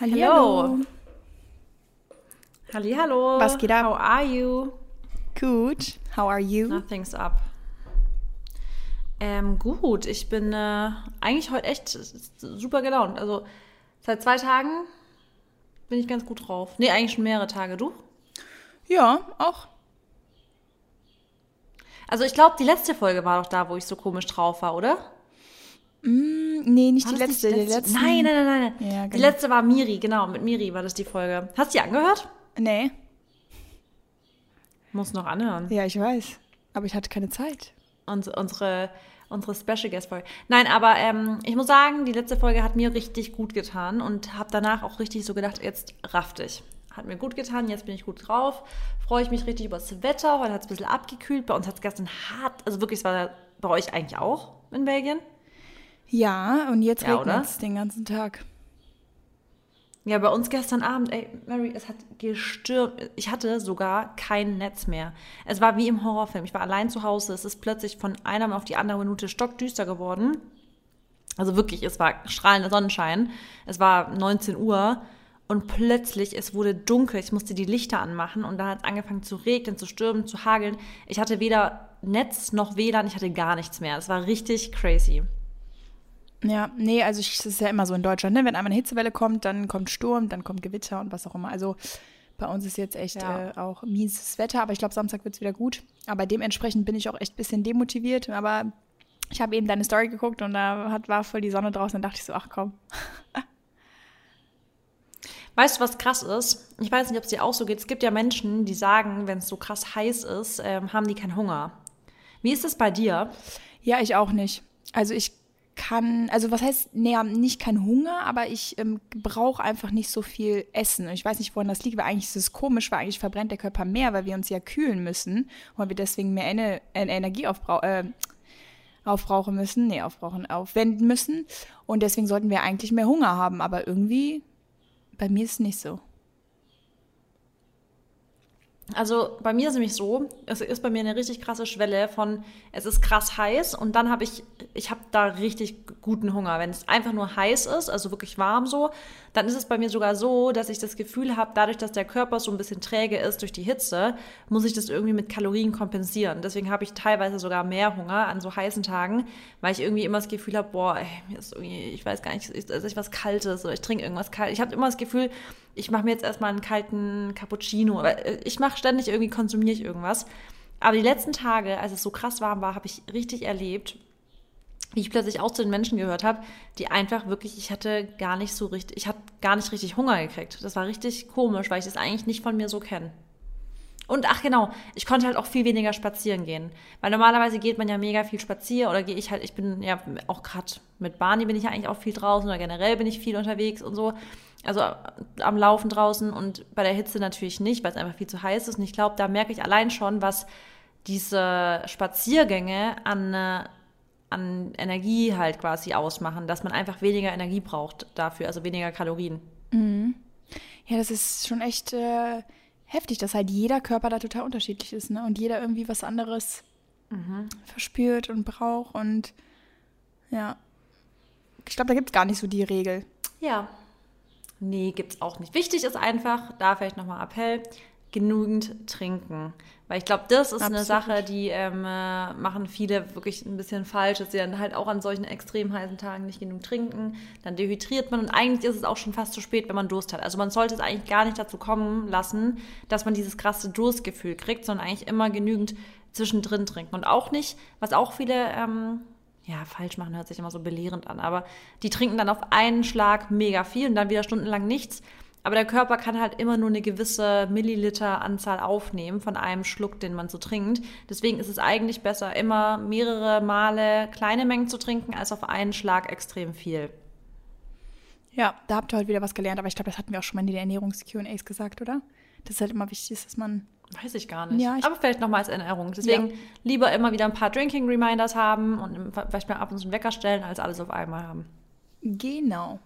Hallo. Hallo. Was geht ab? How are you? Gut. How are you? Nothing's up. Ähm, gut, ich bin äh, eigentlich heute echt super gelaunt. Also seit zwei Tagen bin ich ganz gut drauf. Nee, eigentlich schon mehrere Tage. Du? Ja, auch. Also ich glaube, die letzte Folge war doch da, wo ich so komisch drauf war, oder? Mm, nee, nicht War die letzte. die Die letzte. Nein, nein, nein, nein. Ja, Die genau. letzte war Miri, genau. Mit Miri war das die Folge. Hast du die angehört? Nee. Muss noch anhören. Ja, ich weiß. Aber ich hatte keine Zeit. Uns, unsere, unsere Special Guest Folge. Nein, aber ähm, ich muss sagen, die letzte Folge hat mir richtig gut getan und habe danach auch richtig so gedacht, jetzt raff dich. Hat mir gut getan, jetzt bin ich gut drauf. Freue ich mich richtig über das Wetter. Heute hat es ein bisschen abgekühlt. Bei uns hat es gestern hart, also wirklich, es war bei euch eigentlich auch in Belgien. Ja, und jetzt Ja, regnet es den ganzen Tag. Ja, bei uns gestern Abend, ey, Mary, es hat gestürmt. Ich hatte sogar kein Netz mehr. Es war wie im Horrorfilm. Ich war allein zu Hause. Es ist plötzlich von einer auf die andere Minute stockdüster geworden. Also wirklich, es war strahlender Sonnenschein. Es war 19 Uhr und plötzlich, es wurde dunkel. Ich musste die Lichter anmachen und dann hat es angefangen zu regnen, zu stürmen, zu hageln. Ich hatte weder Netz noch WLAN, ich hatte gar nichts mehr. Es war richtig crazy. Ja, nee, also ich, das ist ja immer so in Deutschland, ne? Wenn einmal eine Hitzewelle kommt, dann kommt Sturm, dann kommt Gewitter und was auch immer. Also bei uns ist jetzt echt Ja. äh, auch mieses Wetter, aber ich glaube, Samstag wird es wieder gut. Aber dementsprechend bin ich auch echt ein bisschen demotiviert. Aber ich habe eben deine Story geguckt und da hat, war voll die Sonne draußen und dachte ich so, ach komm. Weißt du, was krass ist? Ich weiß nicht, ob es dir auch so geht. Es gibt ja Menschen, die sagen, wenn es so krass heiß ist, ähm, haben die keinen Hunger. Wie ist es bei dir? Ja, ich auch nicht. Also ich kann, also was heißt, nee, nicht kein Hunger, aber ich ähm, brauche einfach nicht so viel Essen. Und ich weiß nicht, woran das liegt, weil eigentlich ist es komisch, weil eigentlich verbrennt der Körper mehr, weil wir uns ja kühlen müssen weil wir deswegen mehr Ener äh, Energie aufbrau äh, aufbrauchen müssen, nee, aufbrauchen, aufwenden müssen. Und deswegen sollten wir eigentlich mehr Hunger haben, aber irgendwie, bei mir ist es nicht so. Also bei mir ist nämlich so, es ist bei mir eine richtig krasse Schwelle von, es ist krass heiß und dann habe ich, ich habe da richtig guten Hunger. Wenn es einfach nur heiß ist, also wirklich warm so, dann ist es bei mir sogar so, dass ich das Gefühl habe, dadurch, dass der Körper so ein bisschen träge ist durch die Hitze, muss ich das irgendwie mit Kalorien kompensieren. Deswegen habe ich teilweise sogar mehr Hunger an so heißen Tagen, weil ich irgendwie immer das Gefühl habe, boah, ey, mir ist irgendwie, ich weiß gar nicht, ist ist was Kaltes oder ich trinke irgendwas Kaltes. Ich habe immer das Gefühl, ich mache mir jetzt erstmal einen kalten Cappuccino. Äh, Ich mache ständig irgendwie, konsumiere ich irgendwas. Aber die letzten Tage, als es so krass warm war, habe ich richtig erlebt, wie ich plötzlich auch zu den Menschen gehört habe, die einfach wirklich, ich hatte gar nicht so richtig, ich habe gar nicht richtig Hunger gekriegt. Das war richtig komisch, weil ich das eigentlich nicht von mir so kenne. Und ach genau, ich konnte halt auch viel weniger spazieren gehen. Weil normalerweise geht man ja mega viel spazieren oder gehe ich halt, ich bin ja auch gerade mit Barney bin ich ja eigentlich auch viel draußen oder generell bin ich viel unterwegs und so. Also äh, am Laufen draußen und bei der Hitze natürlich nicht, weil es einfach viel zu heiß ist. Und ich glaube, da merke ich allein schon, was diese Spaziergänge an, äh, an Energie halt quasi ausmachen, dass man einfach weniger Energie braucht dafür, also weniger Kalorien. Ja, das ist schon echt äh, heftig, dass halt jeder Körper da total unterschiedlich ist, ne? Und jeder irgendwie was anderes verspürt und braucht und ja. Ich glaube, da gibt es gar nicht so die Regel. Ja. Nee, gibt's auch nicht. Wichtig ist einfach, da vielleicht nochmal Appell, genügend trinken. Weil ich glaube, das ist eine Absolut. Sache, die ähm, äh, machen viele wirklich ein bisschen falsch, dass sie dann halt auch an solchen extrem heißen Tagen nicht genug trinken. Dann dehydriert man und eigentlich ist es auch schon fast zu spät, wenn man Durst hat. Also man sollte es eigentlich gar nicht dazu kommen lassen, dass man dieses krasse Durstgefühl kriegt, sondern eigentlich immer genügend zwischendrin trinken. Und auch nicht, was auch viele ähm, ja, falsch machen hört sich immer so belehrend an, aber die trinken dann auf einen Schlag mega viel und dann wieder stundenlang nichts. Aber der Körper kann halt immer nur eine gewisse Milliliter-Anzahl aufnehmen von einem Schluck, den man so trinkt. Deswegen ist es eigentlich besser, immer mehrere Male kleine Mengen zu trinken, als auf einen Schlag extrem viel. Ja, da habt ihr heute wieder was gelernt, aber ich glaube, das hatten wir auch schon mal in den Ernährungs-QAs gesagt, oder? Das ist halt immer wichtig, dass man. Weiß ich gar nicht. Ja, ich- aber vielleicht nochmal als Erinnerung. Deswegen Ja. lieber immer wieder ein paar Drinking-Reminders haben und vielleicht mal ab und zu einen Wecker stellen, als alles auf einmal haben. Genau.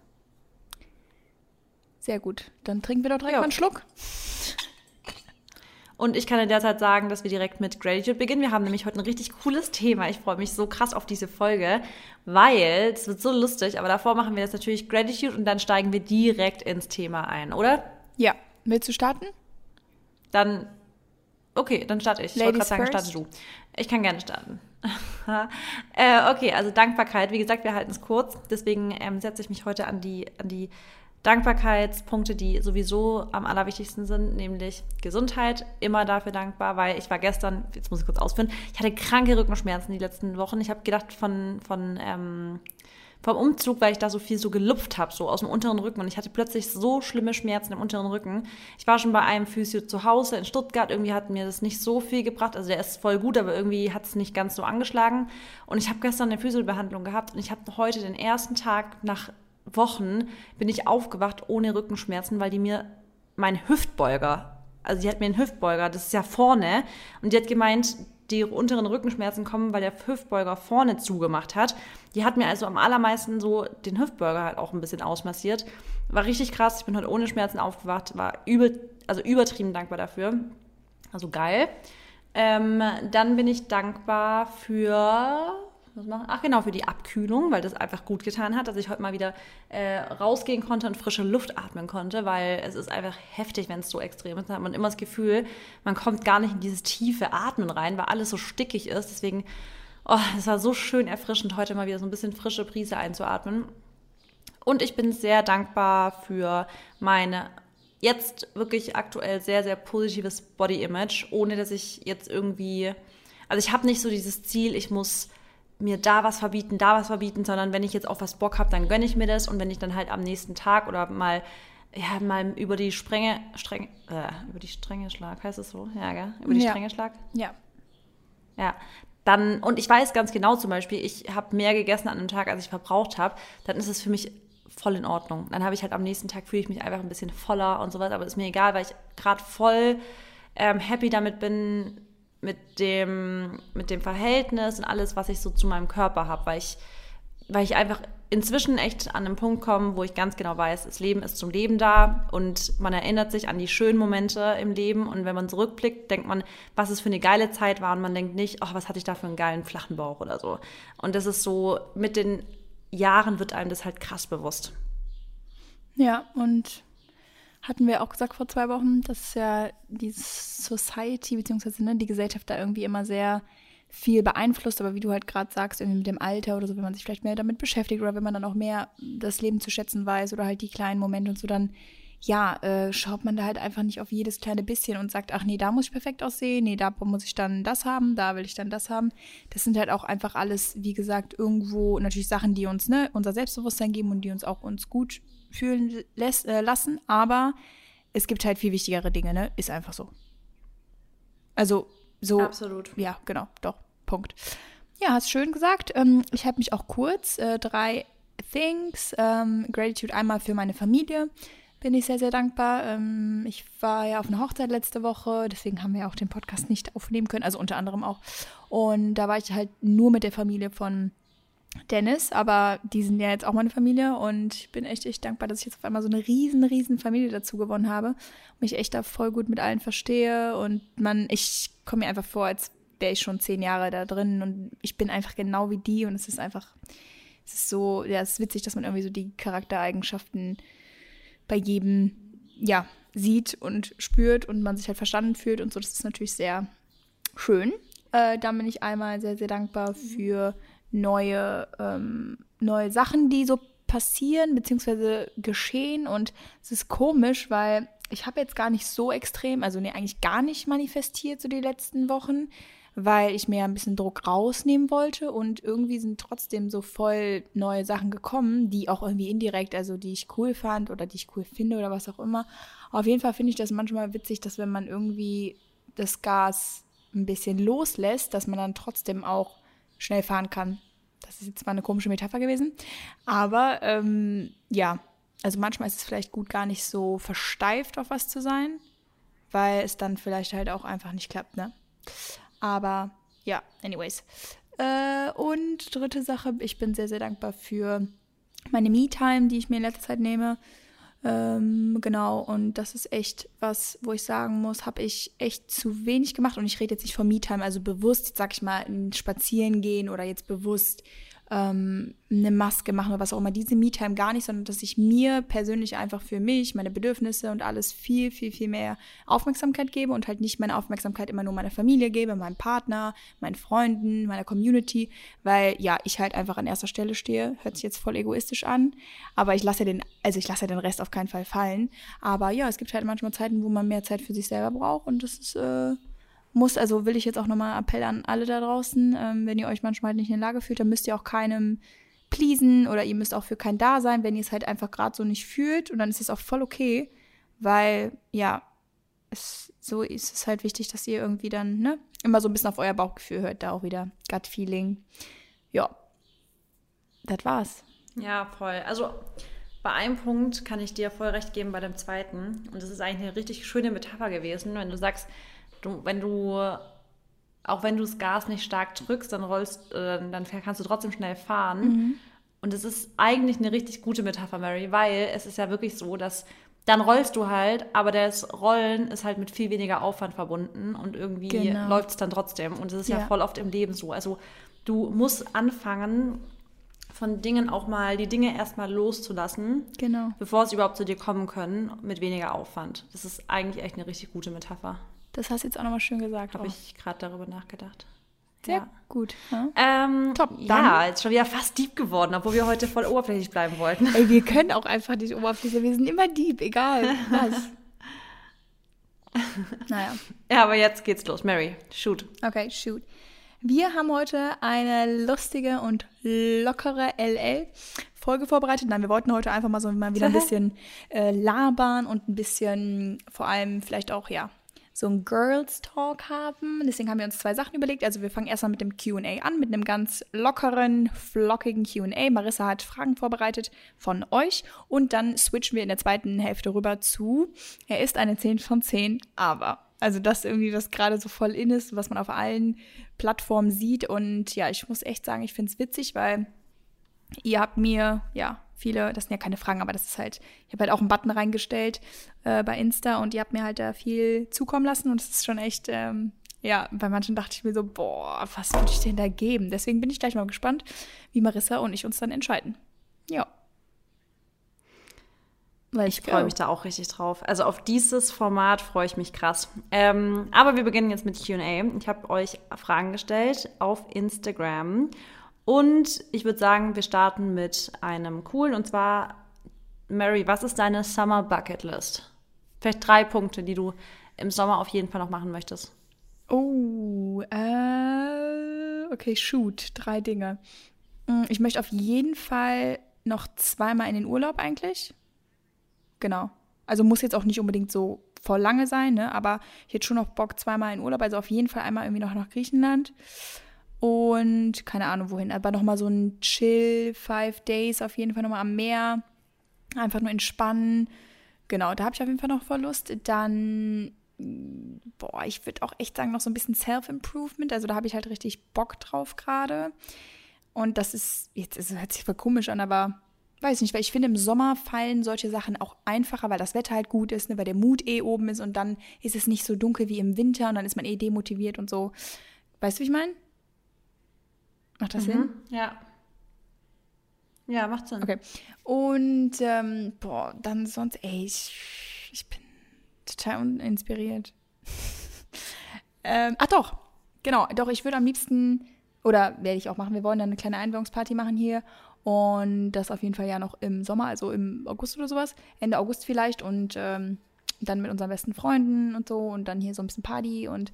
Sehr gut. Dann trinken wir doch direkt Ja. mal einen Schluck. Und ich kann in der Zeit sagen, dass wir direkt mit Gratitude beginnen. Wir haben nämlich heute ein richtig cooles Thema. Ich freue mich so krass auf diese Folge, weil es wird so lustig. Aber davor machen wir jetzt natürlich Gratitude und dann steigen wir direkt ins Thema ein, oder? Ja. Willst du starten? Dann, okay, dann starte ich. Ich wollte gerade sagen, starte du. Ich kann gerne starten. äh, okay, also Dankbarkeit. Wie gesagt, wir halten es kurz. Deswegen ähm, setze ich mich heute an die, an die Dankbarkeitspunkte, die sowieso am allerwichtigsten sind, nämlich Gesundheit. Immer dafür dankbar, weil ich war gestern, jetzt muss ich kurz ausführen, ich hatte kranke Rückenschmerzen die letzten Wochen. Ich habe gedacht von, von ähm, vom Umzug, weil ich da so viel so gelupft habe, so aus dem unteren Rücken. Und ich hatte plötzlich so schlimme Schmerzen im unteren Rücken. Ich war schon bei einem Physio zu Hause in Stuttgart. Irgendwie hat mir das nicht so viel gebracht. Also der ist voll gut, aber irgendwie hat es nicht ganz so angeschlagen. Und ich habe gestern eine Physiobehandlung gehabt und ich habe heute den ersten Tag nach Wochen bin ich aufgewacht ohne Rückenschmerzen, weil die mir mein Hüftbeuger, also die hat mir einen Hüftbeuger, das ist ja vorne, und die hat gemeint, die unteren Rückenschmerzen kommen, weil der Hüftbeuger vorne zugemacht hat. Die hat mir also am allermeisten so den Hüftbeuger halt auch ein bisschen ausmassiert. War richtig krass. Ich bin heute ohne Schmerzen aufgewacht, war übel, also übertrieben dankbar dafür. Also geil. Ähm, dann bin ich dankbar für was machen? Ach genau, für die Abkühlung, weil das einfach gut getan hat, dass ich heute mal wieder äh, rausgehen konnte und frische Luft atmen konnte, weil es ist einfach heftig, wenn es so extrem ist. Da hat man immer das Gefühl, man kommt gar nicht in dieses tiefe Atmen rein, weil alles so stickig ist. Deswegen, oh, es war so schön erfrischend, heute mal wieder so ein bisschen frische Prise einzuatmen. Und ich bin sehr dankbar für meine jetzt wirklich aktuell sehr, sehr positives Body Image, ohne dass ich jetzt irgendwie, also ich habe nicht so dieses Ziel, ich muss mir da was verbieten, da was verbieten, sondern wenn ich jetzt auf was Bock habe, dann gönne ich mir das und wenn ich dann halt am nächsten Tag oder mal ja, mal über die Stränge, Stränge, äh, über die Stränge schlag, heißt es so? Ja, gell? Über die ja. Stränge schlag? Ja. Ja. Dann, und ich weiß ganz genau zum Beispiel, ich habe mehr gegessen an einem Tag, als ich verbraucht habe, dann ist es für mich voll in Ordnung. Dann habe ich halt am nächsten Tag fühle ich mich einfach ein bisschen voller und sowas, aber ist mir egal, weil ich gerade voll ähm, happy damit bin, mit dem, mit dem Verhältnis und alles, was ich so zu meinem Körper habe, weil ich, weil ich einfach inzwischen echt an einem Punkt komme, wo ich ganz genau weiß, das Leben ist zum Leben da und man erinnert sich an die schönen Momente im Leben und wenn man zurückblickt, denkt man, was es für eine geile Zeit war und man denkt nicht, ach, was hatte ich da für einen geilen flachen Bauch oder so. Und das ist so, mit den Jahren wird einem das halt krass bewusst. Ja, und hatten wir auch gesagt vor zwei Wochen, dass ja die Society beziehungsweise ne, die Gesellschaft da irgendwie immer sehr viel beeinflusst, aber wie du halt gerade sagst, irgendwie mit dem Alter oder so, wenn man sich vielleicht mehr damit beschäftigt oder wenn man dann auch mehr das Leben zu schätzen weiß oder halt die kleinen Momente und so, dann ja, äh, schaut man da halt einfach nicht auf jedes kleine bisschen und sagt, ach nee, da muss ich perfekt aussehen, nee, da muss ich dann das haben, da will ich dann das haben. Das sind halt auch einfach alles, wie gesagt, irgendwo natürlich Sachen, die uns ne, unser Selbstbewusstsein geben und die uns auch uns gut fühlen lässt, äh, lassen, aber es gibt halt viel wichtigere Dinge, ne? Ist einfach so. Also so. Absolut. Ja, genau, doch. Punkt. Ja, hast schön gesagt. Ähm, ich habe mich auch kurz äh, drei Things. Ähm, Gratitude einmal für meine Familie. Bin ich sehr, sehr dankbar. Ähm, ich war ja auf einer Hochzeit letzte Woche, deswegen haben wir auch den Podcast nicht aufnehmen können, also unter anderem auch. Und da war ich halt nur mit der Familie von Dennis, aber die sind ja jetzt auch meine Familie und ich bin echt, echt dankbar, dass ich jetzt auf einmal so eine riesen, riesen Familie dazu gewonnen habe. Mich echt da voll gut mit allen verstehe und man, ich komme mir einfach vor, als wäre ich schon zehn Jahre da drin und ich bin einfach genau wie die und es ist einfach, es ist so, ja, es ist witzig, dass man irgendwie so die Charaktereigenschaften bei jedem, ja, sieht und spürt und man sich halt verstanden fühlt und so. Das ist natürlich sehr schön. Äh, da bin ich einmal sehr, sehr dankbar für neue, ähm, neue Sachen, die so passieren bzw. geschehen. Und es ist komisch, weil ich habe jetzt gar nicht so extrem, also nee, eigentlich gar nicht manifestiert so die letzten Wochen, weil ich mir ein bisschen Druck rausnehmen wollte und irgendwie sind trotzdem so voll neue Sachen gekommen, die auch irgendwie indirekt, also die ich cool fand oder die ich cool finde oder was auch immer. Auf jeden Fall finde ich das manchmal witzig, dass wenn man irgendwie das Gas ein bisschen loslässt, dass man dann trotzdem auch schnell fahren kann. Das ist jetzt mal eine komische Metapher gewesen. Aber ähm, ja, also manchmal ist es vielleicht gut, gar nicht so versteift auf was zu sein, weil es dann vielleicht halt auch einfach nicht klappt, ne? Aber ja, anyways. Äh, und dritte Sache, ich bin sehr, sehr dankbar für meine Me-Time, die ich mir in letzter Zeit nehme. Ähm, genau, und das ist echt was, wo ich sagen muss, habe ich echt zu wenig gemacht. Und ich rede jetzt nicht von Me-Time, also bewusst, sag ich mal, spazieren gehen oder jetzt bewusst ähm, eine Maske machen oder was auch immer. Diese Me-Time gar nicht, sondern dass ich mir persönlich einfach für mich, meine Bedürfnisse und alles viel, viel, viel mehr Aufmerksamkeit gebe und halt nicht meine Aufmerksamkeit immer nur meiner Familie gebe, meinem Partner, meinen Freunden, meiner Community, weil ja, ich halt einfach an erster Stelle stehe. Hört sich jetzt voll egoistisch an, aber ich lasse den, also ich lasse den Rest auf keinen Fall fallen. Aber ja, es gibt halt manchmal Zeiten, wo man mehr Zeit für sich selber braucht und das ist äh, muss, also will ich jetzt auch nochmal Appell an alle da draußen, ähm, wenn ihr euch manchmal halt nicht in der Lage fühlt, dann müsst ihr auch keinem pleasen oder ihr müsst auch für keinen da sein, wenn ihr es halt einfach gerade so nicht fühlt und dann ist es auch voll okay, weil ja, es, so ist es halt wichtig, dass ihr irgendwie dann ne, immer so ein bisschen auf euer Bauchgefühl hört, da auch wieder Gut Feeling. Ja, das war's. Ja, voll. Also bei einem Punkt kann ich dir voll recht geben bei dem zweiten und das ist eigentlich eine richtig schöne Metapher gewesen, wenn du sagst, du, wenn du, auch wenn du das Gas nicht stark drückst, dann rollst, äh, dann kannst du trotzdem schnell fahren. Mhm. Und es ist eigentlich eine richtig gute Metapher, Mary, weil es ist ja wirklich so, dass dann rollst du halt, aber das Rollen ist halt mit viel weniger Aufwand verbunden und irgendwie genau. läuft es dann trotzdem. Und es ist ja. ja voll oft im Leben so. Also du musst anfangen, von Dingen auch mal die Dinge erstmal loszulassen, genau. bevor sie überhaupt zu dir kommen können, mit weniger Aufwand. Das ist eigentlich echt eine richtig gute Metapher. Das hast du jetzt auch nochmal schön gesagt. Habe ich gerade darüber nachgedacht. Sehr ja. gut. Ja. Ähm, Top. Dann. Ja, jetzt schon wieder fast deep geworden, obwohl wir heute voll oberflächlich bleiben wollten. Ey, wir können auch einfach nicht oberflächlich. Wir sind immer deep, egal was. naja. Ja, aber jetzt geht's los. Mary, shoot. Okay, shoot. Wir haben heute eine lustige und lockere LL-Folge vorbereitet. Nein, wir wollten heute einfach mal so mal wieder ein bisschen äh, labern und ein bisschen vor allem vielleicht auch, ja, so ein Girls Talk haben. Deswegen haben wir uns zwei Sachen überlegt. Also wir fangen erstmal mit dem QA an, mit einem ganz lockeren, flockigen QA. Marissa hat Fragen vorbereitet von euch und dann switchen wir in der zweiten Hälfte rüber zu. Er ist eine 10 von 10, aber. Also das irgendwie, was gerade so voll in ist, was man auf allen Plattformen sieht. Und ja, ich muss echt sagen, ich finde es witzig, weil ihr habt mir, ja, viele, das sind ja keine Fragen, aber das ist halt, ich habe halt auch einen Button reingestellt äh, bei Insta und ihr habt mir halt da viel zukommen lassen und es ist schon echt, ähm, ja, bei manchen dachte ich mir so, boah, was würde ich denn da geben? Deswegen bin ich gleich mal gespannt, wie Marissa und ich uns dann entscheiden. Ja. Ich freue mich da auch richtig drauf. Also auf dieses Format freue ich mich krass. Ähm, aber wir beginnen jetzt mit QA. Ich habe euch Fragen gestellt auf Instagram und ich würde sagen, wir starten mit einem coolen. Und zwar, Mary, was ist deine Summer Bucket List? Vielleicht drei Punkte, die du im Sommer auf jeden Fall noch machen möchtest. Oh, äh, okay, shoot. Drei Dinge. Mm, ich möchte auf jeden Fall noch zweimal in den Urlaub eigentlich. Genau. Also muss jetzt auch nicht unbedingt so voll lange sein, ne? aber ich hätte schon noch Bock zweimal in Urlaub. Also auf jeden Fall einmal irgendwie noch nach Griechenland. Und keine Ahnung wohin, aber nochmal so ein Chill, Five Days auf jeden Fall nochmal am Meer. Einfach nur entspannen. Genau, da habe ich auf jeden Fall noch voll Lust. Dann, boah, ich würde auch echt sagen, noch so ein bisschen Self-Improvement. Also da habe ich halt richtig Bock drauf gerade. Und das ist, jetzt es hört sich voll komisch an, aber weiß nicht, weil ich finde, im Sommer fallen solche Sachen auch einfacher, weil das Wetter halt gut ist, ne, weil der Mut eh oben ist und dann ist es nicht so dunkel wie im Winter und dann ist man eh demotiviert und so. Weißt du, wie ich meine? Macht das mhm. Sinn? Ja. Ja, macht Sinn. Okay. Und, ähm, boah, dann sonst, ey, ich, ich bin total uninspiriert. ähm, ach doch, genau, doch, ich würde am liebsten, oder werde ich auch machen, wir wollen dann eine kleine Einweihungsparty machen hier und das auf jeden Fall ja noch im Sommer, also im August oder sowas, Ende August vielleicht und ähm, dann mit unseren besten Freunden und so und dann hier so ein bisschen Party und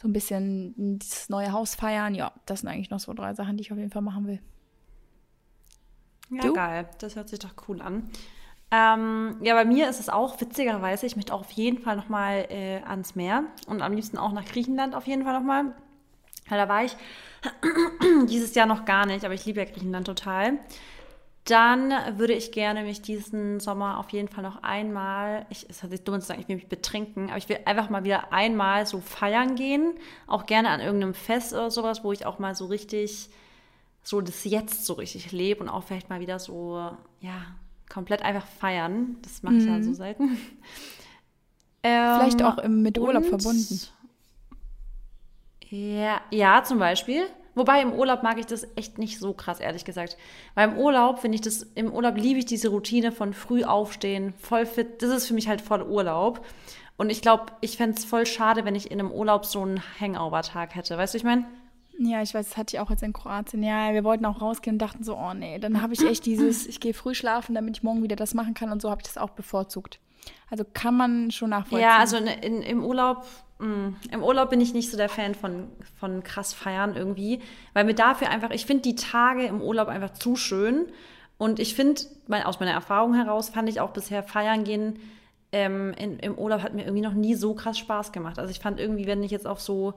so ein bisschen das neue Haus feiern. Ja, das sind eigentlich noch so drei Sachen, die ich auf jeden Fall machen will. Ja, du? geil. Das hört sich doch cool an. Ähm, ja, bei mir ist es auch witzigerweise, ich möchte auch auf jeden Fall nochmal äh, ans Meer und am liebsten auch nach Griechenland auf jeden Fall nochmal. Weil da war ich dieses Jahr noch gar nicht, aber ich liebe ja Griechenland total. Dann würde ich gerne mich diesen Sommer auf jeden Fall noch einmal, ich, es hat sich dumm zu sagen, ich will mich betrinken, aber ich will einfach mal wieder einmal so feiern gehen. Auch gerne an irgendeinem Fest oder sowas, wo ich auch mal so richtig, so das Jetzt so richtig lebe und auch vielleicht mal wieder so, ja, komplett einfach feiern. Das mache ich ja so selten. Vielleicht Ähm, auch im- mit Urlaub und- verbunden. Ja, ja, zum Beispiel. Wobei im Urlaub mag ich das echt nicht so krass, ehrlich gesagt. Weil im Urlaub finde ich das, im Urlaub liebe ich diese Routine von früh aufstehen, voll fit. Das ist für mich halt voll Urlaub. Und ich glaube, ich fände es voll schade, wenn ich in einem Urlaub so einen Hangover-Tag hätte. Weißt du, ich meine? Ja, ich weiß, das hatte ich auch jetzt in Kroatien. Ja, wir wollten auch rausgehen und dachten so, oh nee, dann habe ich echt dieses, ich gehe früh schlafen, damit ich morgen wieder das machen kann und so habe ich das auch bevorzugt. Also kann man schon nachvollziehen. Ja, also in, in, im Urlaub, mh, im Urlaub bin ich nicht so der Fan von, von krass feiern irgendwie, weil mir dafür einfach, ich finde die Tage im Urlaub einfach zu schön und ich finde, aus meiner Erfahrung heraus fand ich auch bisher feiern gehen ähm, in, im Urlaub hat mir irgendwie noch nie so krass Spaß gemacht. Also ich fand irgendwie, wenn ich jetzt auf so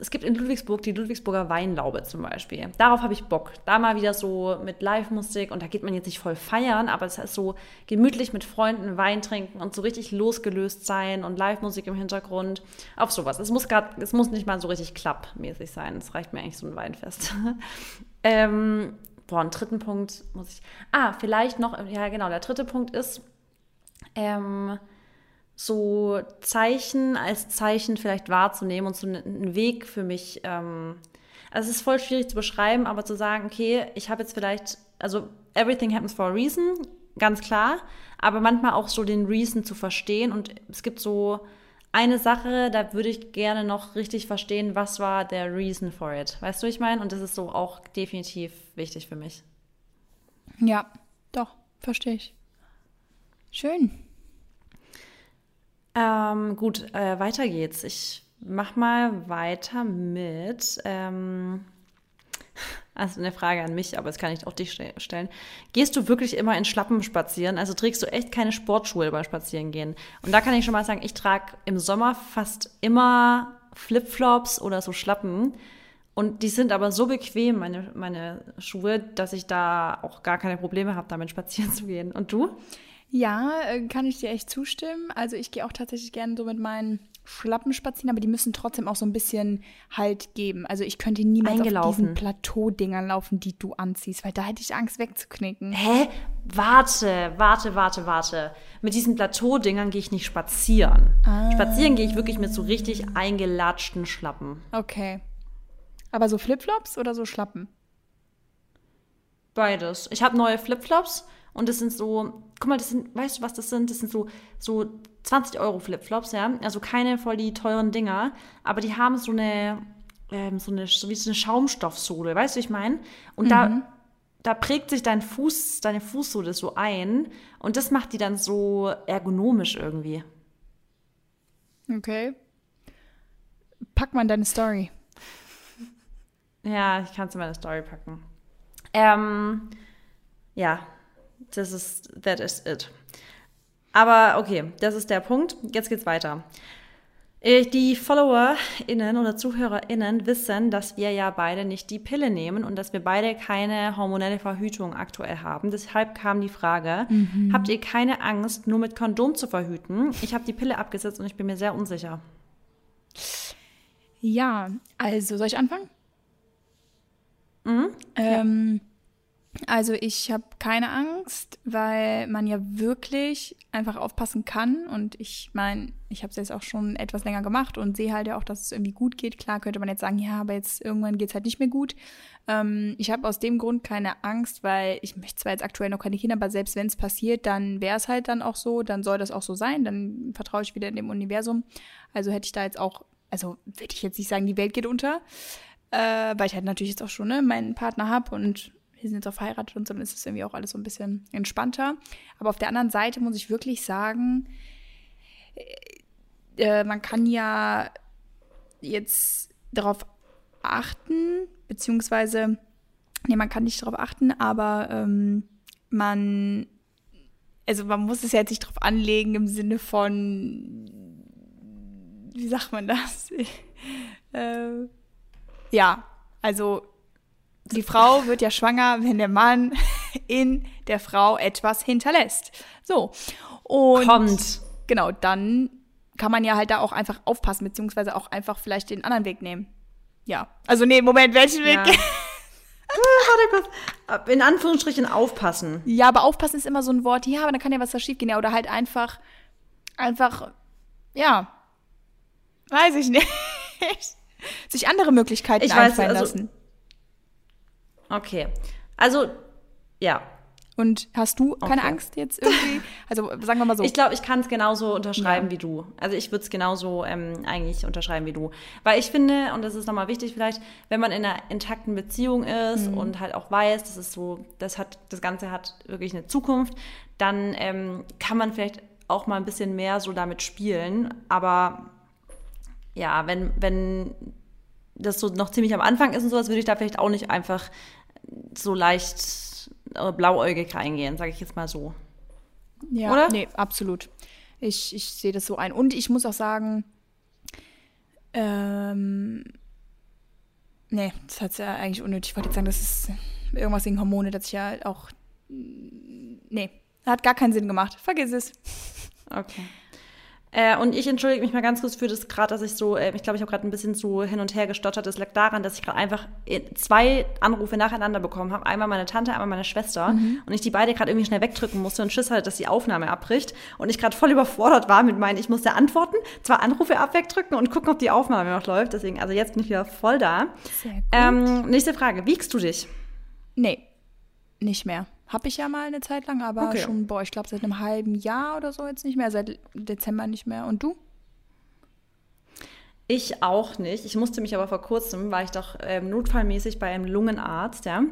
es gibt in Ludwigsburg die Ludwigsburger Weinlaube zum Beispiel. Darauf habe ich Bock. Da mal wieder so mit Live-Musik und da geht man jetzt nicht voll feiern, aber es ist so gemütlich mit Freunden Wein trinken und so richtig losgelöst sein und Live-Musik im Hintergrund. Auf sowas. Es muss grad, es muss nicht mal so richtig klappmäßig sein. Es reicht mir eigentlich so ein Weinfest. ähm, boah, einen dritten Punkt muss ich. Ah, vielleicht noch, ja genau, der dritte Punkt ist, ähm, so Zeichen als Zeichen vielleicht wahrzunehmen und so einen- Weg für mich. Ähm, also es ist voll schwierig zu beschreiben, aber zu sagen, okay, ich habe jetzt vielleicht, also everything happens for a reason, ganz klar, aber manchmal auch so den Reason zu verstehen und es gibt so eine Sache, da würde ich gerne noch richtig verstehen, was war der Reason for it. Weißt du, ich meine? Und das ist so auch definitiv wichtig für mich. Ja, doch, verstehe ich. Schön. Ähm, gut, äh, weiter geht's. Ich mach mal weiter mit. Ähm, also eine Frage an mich, aber das kann ich auch dich ste- stellen. Gehst du wirklich immer in Schlappen spazieren? Also trägst du echt keine Sportschuhe beim Spazierengehen? Und da kann ich schon mal sagen, ich trage im Sommer fast immer Flipflops oder so Schlappen. Und die sind aber so bequem, meine, meine Schuhe, dass ich da auch gar keine Probleme habe, damit spazieren zu gehen. Und du? Ja, äh, kann ich dir echt zustimmen. Also ich gehe auch tatsächlich gerne so mit meinen Schlappen spazieren, aber die müssen trotzdem auch so ein bisschen Halt geben. Also ich könnte niemals auf Eingelaufen. diesen Plateaudingern laufen, die du anziehst, weil da hätte ich Angst wegzuknicken. Hä? Warte, warte, warte, warte. Mit diesen Plateaudingern gehe ich nicht spazieren. Spazieren gehe ich wirklich mit so richtig eingelatschten Schlappen. Okay. Aber so Flipflops oder so Schlappen? Beides. Ich habe neue Flipflops und das sind so, guck mal, das sind, weißt du, was das sind? Das sind so, so 20 Euro Flipflops, ja. Also keine voll die teuren Dinger, aber die haben so eine, ähm, so eine, so wie so eine Schaumstoffsohle, weißt du, ich meine? Und da, da prägt sich dein Fuß, deine Fußsohle so ein und das macht die dann so ergonomisch irgendwie. Okay. Pack mal in deine Story. Ja, ich kann es in meine Story packen. Ähm, ja, das ist, that is it. Aber okay, das ist der Punkt. Jetzt geht's weiter. Äh, Die FollowerInnen oder ZuhörerInnen wissen, dass wir ja beide nicht die Pille nehmen und dass wir beide keine hormonelle Verhütung aktuell haben. Deshalb kam die Frage, habt ihr keine Angst, nur mit Kondom zu verhüten? Ich habe die Pille abgesetzt und ich bin mir sehr unsicher. Ja, also soll ich anfangen? Ähm, also ich habe keine Angst, weil man ja wirklich einfach aufpassen kann. Und ich meine, ich habe es jetzt auch schon etwas länger gemacht und sehe halt ja auch, dass es irgendwie gut geht. Klar könnte man jetzt sagen, ja, aber jetzt irgendwann geht es halt nicht mehr gut. Ähm, ich habe aus dem Grund keine Angst, weil ich möchte zwar jetzt aktuell noch keine Kinder, aber selbst wenn es passiert, dann wäre es halt dann auch so, dann soll das auch so sein. Dann vertraue ich wieder in dem Universum. Also hätte ich da jetzt auch, also würde ich jetzt nicht sagen, die Welt geht unter. Äh, weil ich halt natürlich jetzt auch schon ne, meinen Partner habe und wir sind jetzt auch verheiratet und so, dann ist es irgendwie auch alles so ein bisschen entspannter. Aber auf der anderen Seite muss ich wirklich sagen, äh, man kann ja jetzt darauf achten, beziehungsweise, nee, man kann nicht darauf achten, aber ähm, man, also man muss es ja jetzt nicht darauf anlegen im Sinne von, wie sagt man das? äh, ja, also die Frau wird ja schwanger, wenn der Mann in der Frau etwas hinterlässt. So. Und Kommt. genau, dann kann man ja halt da auch einfach aufpassen, beziehungsweise auch einfach vielleicht den anderen Weg nehmen. Ja. Also nee, Moment, welchen Weg? Ja. Kurz. In Anführungsstrichen aufpassen. Ja, aber aufpassen ist immer so ein Wort. Ja, aber dann kann ja was da schiefgehen. Ja, oder halt einfach, einfach, ja, weiß ich nicht. Sich andere Möglichkeiten Ich weiß, einfallen also- lassen. Okay. Also, ja. Und hast du keine Okay. Angst jetzt irgendwie? Also sagen wir mal so. Ich glaube, ich kann es genauso unterschreiben Ja. wie du. Also ich würde es genauso ähm, eigentlich unterschreiben wie du. Weil ich finde, und das ist nochmal wichtig vielleicht, wenn man in einer intakten Beziehung ist Mhm. und halt auch weiß, das ist so, das hat, das Ganze hat wirklich eine Zukunft, dann ähm, kann man vielleicht auch mal ein bisschen mehr so damit spielen. Aber ja, wenn, wenn das so noch ziemlich am Anfang ist und sowas, würde ich da vielleicht auch nicht einfach so leicht äh, blauäugig reingehen, sage ich jetzt mal so. Ja, Oder? nee, absolut. Ich, ich sehe das so ein. Und ich muss auch sagen, ähm, nee, das hat ja eigentlich unnötig. Ich wollte jetzt sagen, das ist irgendwas wegen Hormone, das ich ja auch, nee, hat gar keinen Sinn gemacht. Vergiss es. Okay. Äh, und ich entschuldige mich mal ganz kurz für das gerade, dass ich so, äh, ich glaube, ich habe gerade ein bisschen so hin und her gestottert. Das lag daran, dass ich gerade einfach äh, zwei Anrufe nacheinander bekommen habe. Einmal meine Tante, einmal meine Schwester. Und ich die beide gerade irgendwie schnell wegdrücken musste und Schiss hatte, dass die Aufnahme abbricht. Und ich gerade voll überfordert war mit meinen, ich musste antworten, zwei Anrufe ab wegdrücken und gucken, ob die Aufnahme noch läuft. Deswegen, also jetzt bin ich wieder voll da. Sehr gut. Ähm, nächste Frage. Wiegst du dich? Nee, nicht mehr. Hab ich ja mal eine Zeit lang, aber Okay. schon, boah, ich glaube seit einem halben Jahr oder so jetzt nicht mehr, seit Dezember nicht mehr. Und du? Ich auch nicht. Ich musste mich aber vor kurzem, war ich doch ähm, notfallmäßig bei einem Lungenarzt, ja.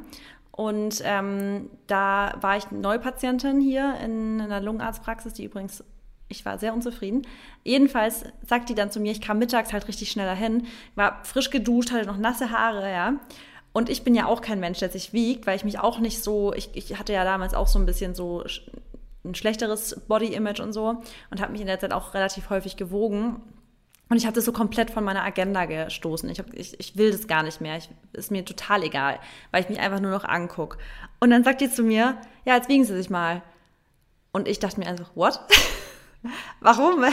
Und ähm, da war ich Neupatientin hier in einer Lungenarztpraxis, die übrigens, ich war sehr unzufrieden. Jedenfalls sagt die dann zu mir, ich kam mittags halt richtig schnell dahin, war frisch geduscht, hatte noch nasse Haare, ja. Und ich bin ja auch kein Mensch, der sich wiegt, weil ich mich auch nicht so, ich, ich hatte ja damals auch so ein bisschen so ein schlechteres Body-Image und so und habe mich in der Zeit auch relativ häufig gewogen. Und ich habe das so komplett von meiner Agenda gestoßen. Ich, hab, ich, ich will das gar nicht mehr. Ich, ist mir total egal, weil ich mich einfach nur noch anguck. Und dann sagt die zu mir, ja, jetzt wiegen Sie sich mal. Und ich dachte mir einfach, what? Warum?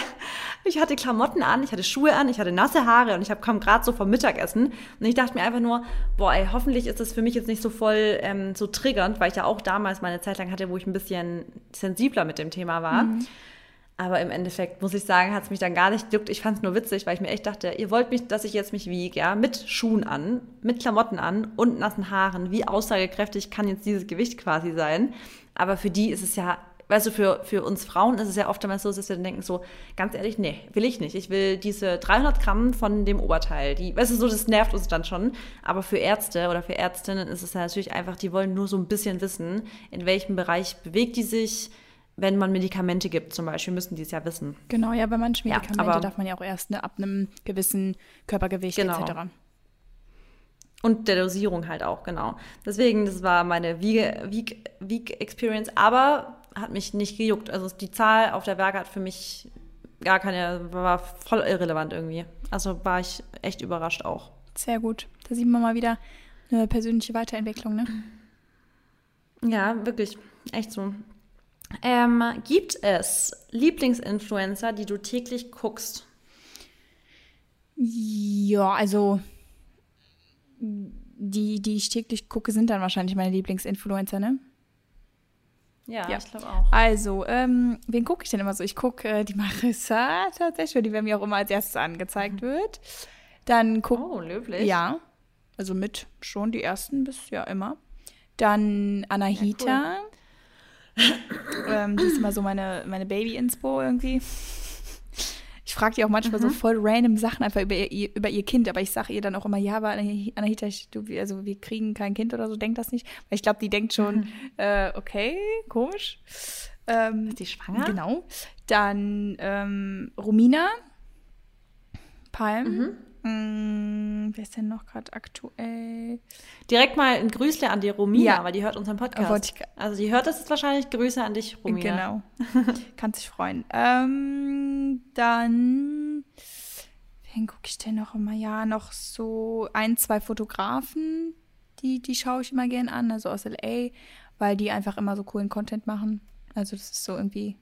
Ich hatte Klamotten an, ich hatte Schuhe an, ich hatte nasse Haare und ich hab- kam gerade so vom Mittagessen. Und ich dachte mir einfach nur, boah, ey, hoffentlich ist das für mich jetzt nicht so voll ähm, so triggernd, weil ich ja auch damals meine Zeit lang hatte, wo ich ein bisschen sensibler mit dem Thema war. Aber im Endeffekt muss ich sagen, hat es mich dann gar nicht juckt. Ich fand es nur witzig, weil ich mir echt dachte, ihr wollt mich, dass ich jetzt mich wiege, ja, mit Schuhen an, mit Klamotten an und nassen Haaren. Wie aussagekräftig kann jetzt dieses Gewicht quasi sein? Aber für die ist es ja, weißt du, für, für uns Frauen ist es ja oftmals so, dass wir dann denken so, ganz ehrlich, nee, will ich nicht. Ich will diese 300 Gramm von dem Oberteil. Die, weißt du, so, das nervt uns dann schon. Aber für Ärzte oder für Ärztinnen ist es ja natürlich einfach, die wollen nur so ein bisschen wissen, in welchem Bereich bewegt die sich, wenn man Medikamente gibt, zum Beispiel, müssen die es ja wissen. Genau, ja, bei manchen Ja, Medikamenten aber- darf man ja auch erst ne, ab einem gewissen Körpergewicht Genau. etc. Und der Dosierung halt auch, genau. Deswegen, das war meine Wiege, Wieg, Wieg-Experience, aber hat mich nicht gejuckt. Also die Zahl auf der Waage hat für mich gar keine, war voll irrelevant irgendwie. Also war ich echt überrascht auch. Sehr gut. Da sieht man mal wieder eine persönliche Weiterentwicklung, ne? Ja, wirklich, echt so. Ähm, gibt es Lieblingsinfluencer, die du täglich guckst? Ja, also die, die ich täglich gucke, sind dann wahrscheinlich meine Lieblingsinfluencer, ne? Ja, Ja. ich glaube auch. Also, ähm, wen gucke ich denn immer so? Ich gucke äh, die Marissa tatsächlich, weil die bei mir auch immer als erstes angezeigt wird. Dann gucke Oh, löblich. Ja, also mit schon die ersten bis ja immer. Dann Anahita. ähm, die ist immer so meine, meine Baby-Inspo irgendwie. Frage die auch manchmal so voll random Sachen einfach über ihr, über ihr Kind, aber ich sage ihr dann auch immer, ja, aber Anahi- Anahita, du, wir- also wir kriegen kein Kind oder so, denk das nicht. Weil ich glaube, die denkt schon, äh, okay, komisch. Ähm, Ist die schwanger? Genau. Dann ähm, Romina Palm. Mm, wer ist denn noch gerade aktuell? Direkt mal ein Grüßle an die Romina, Ja. weil die hört unseren Podcast. Also die hört das jetzt wahrscheinlich. Grüße an dich, Romina. Genau. Kann sich freuen. Ähm, dann, wen gucke ich denn noch immer? Ja, noch so ein, zwei Fotografen, die, die schaue ich immer gern an, also aus LA, weil die einfach immer so coolen Content machen. Also das ist so irgendwie,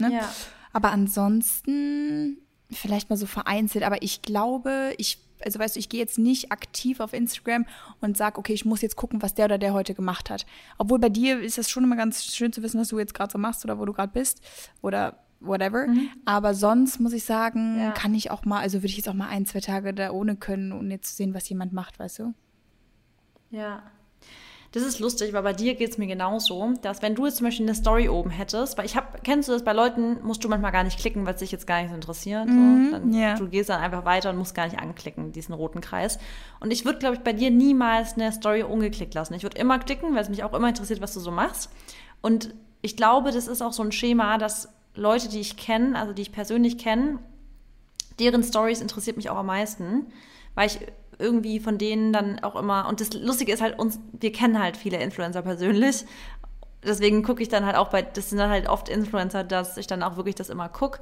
ne? Ja. Aber ansonsten, vielleicht mal so vereinzelt, aber ich glaube, ich, also weißt du, ich gehe jetzt nicht aktiv auf Instagram und sage, okay, ich muss jetzt gucken, was der oder der heute gemacht hat. Obwohl bei dir ist das schon immer ganz schön zu wissen, was du jetzt gerade so machst oder wo du gerade bist oder whatever. Mhm. Aber sonst muss ich sagen, ja. kann ich auch mal, also würde ich jetzt auch mal ein, zwei Tage da ohne können, um jetzt zu sehen, was jemand macht, weißt du? Ja. Das ist lustig, weil bei dir geht es mir genauso, dass wenn du jetzt zum Beispiel eine Story oben hättest, weil ich habe, kennst du das, bei Leuten musst du manchmal gar nicht klicken, weil es dich jetzt gar nicht so interessiert. Mhm, so. dann, yeah. Du gehst dann einfach weiter und musst gar nicht anklicken, diesen roten Kreis. Und ich würde, glaube ich, bei dir niemals eine Story ungeklickt lassen. Ich würde immer klicken, weil es mich auch immer interessiert, was du so machst. Und ich glaube, das ist auch so ein Schema, dass Leute, die ich kenne, also die ich persönlich kenne, deren Stories interessiert mich auch am meisten, weil ich irgendwie von denen dann auch immer, und das Lustige ist halt, uns, wir kennen halt viele Influencer persönlich. Deswegen gucke ich dann halt auch bei, das sind dann halt oft Influencer, dass ich dann auch wirklich das immer gucke.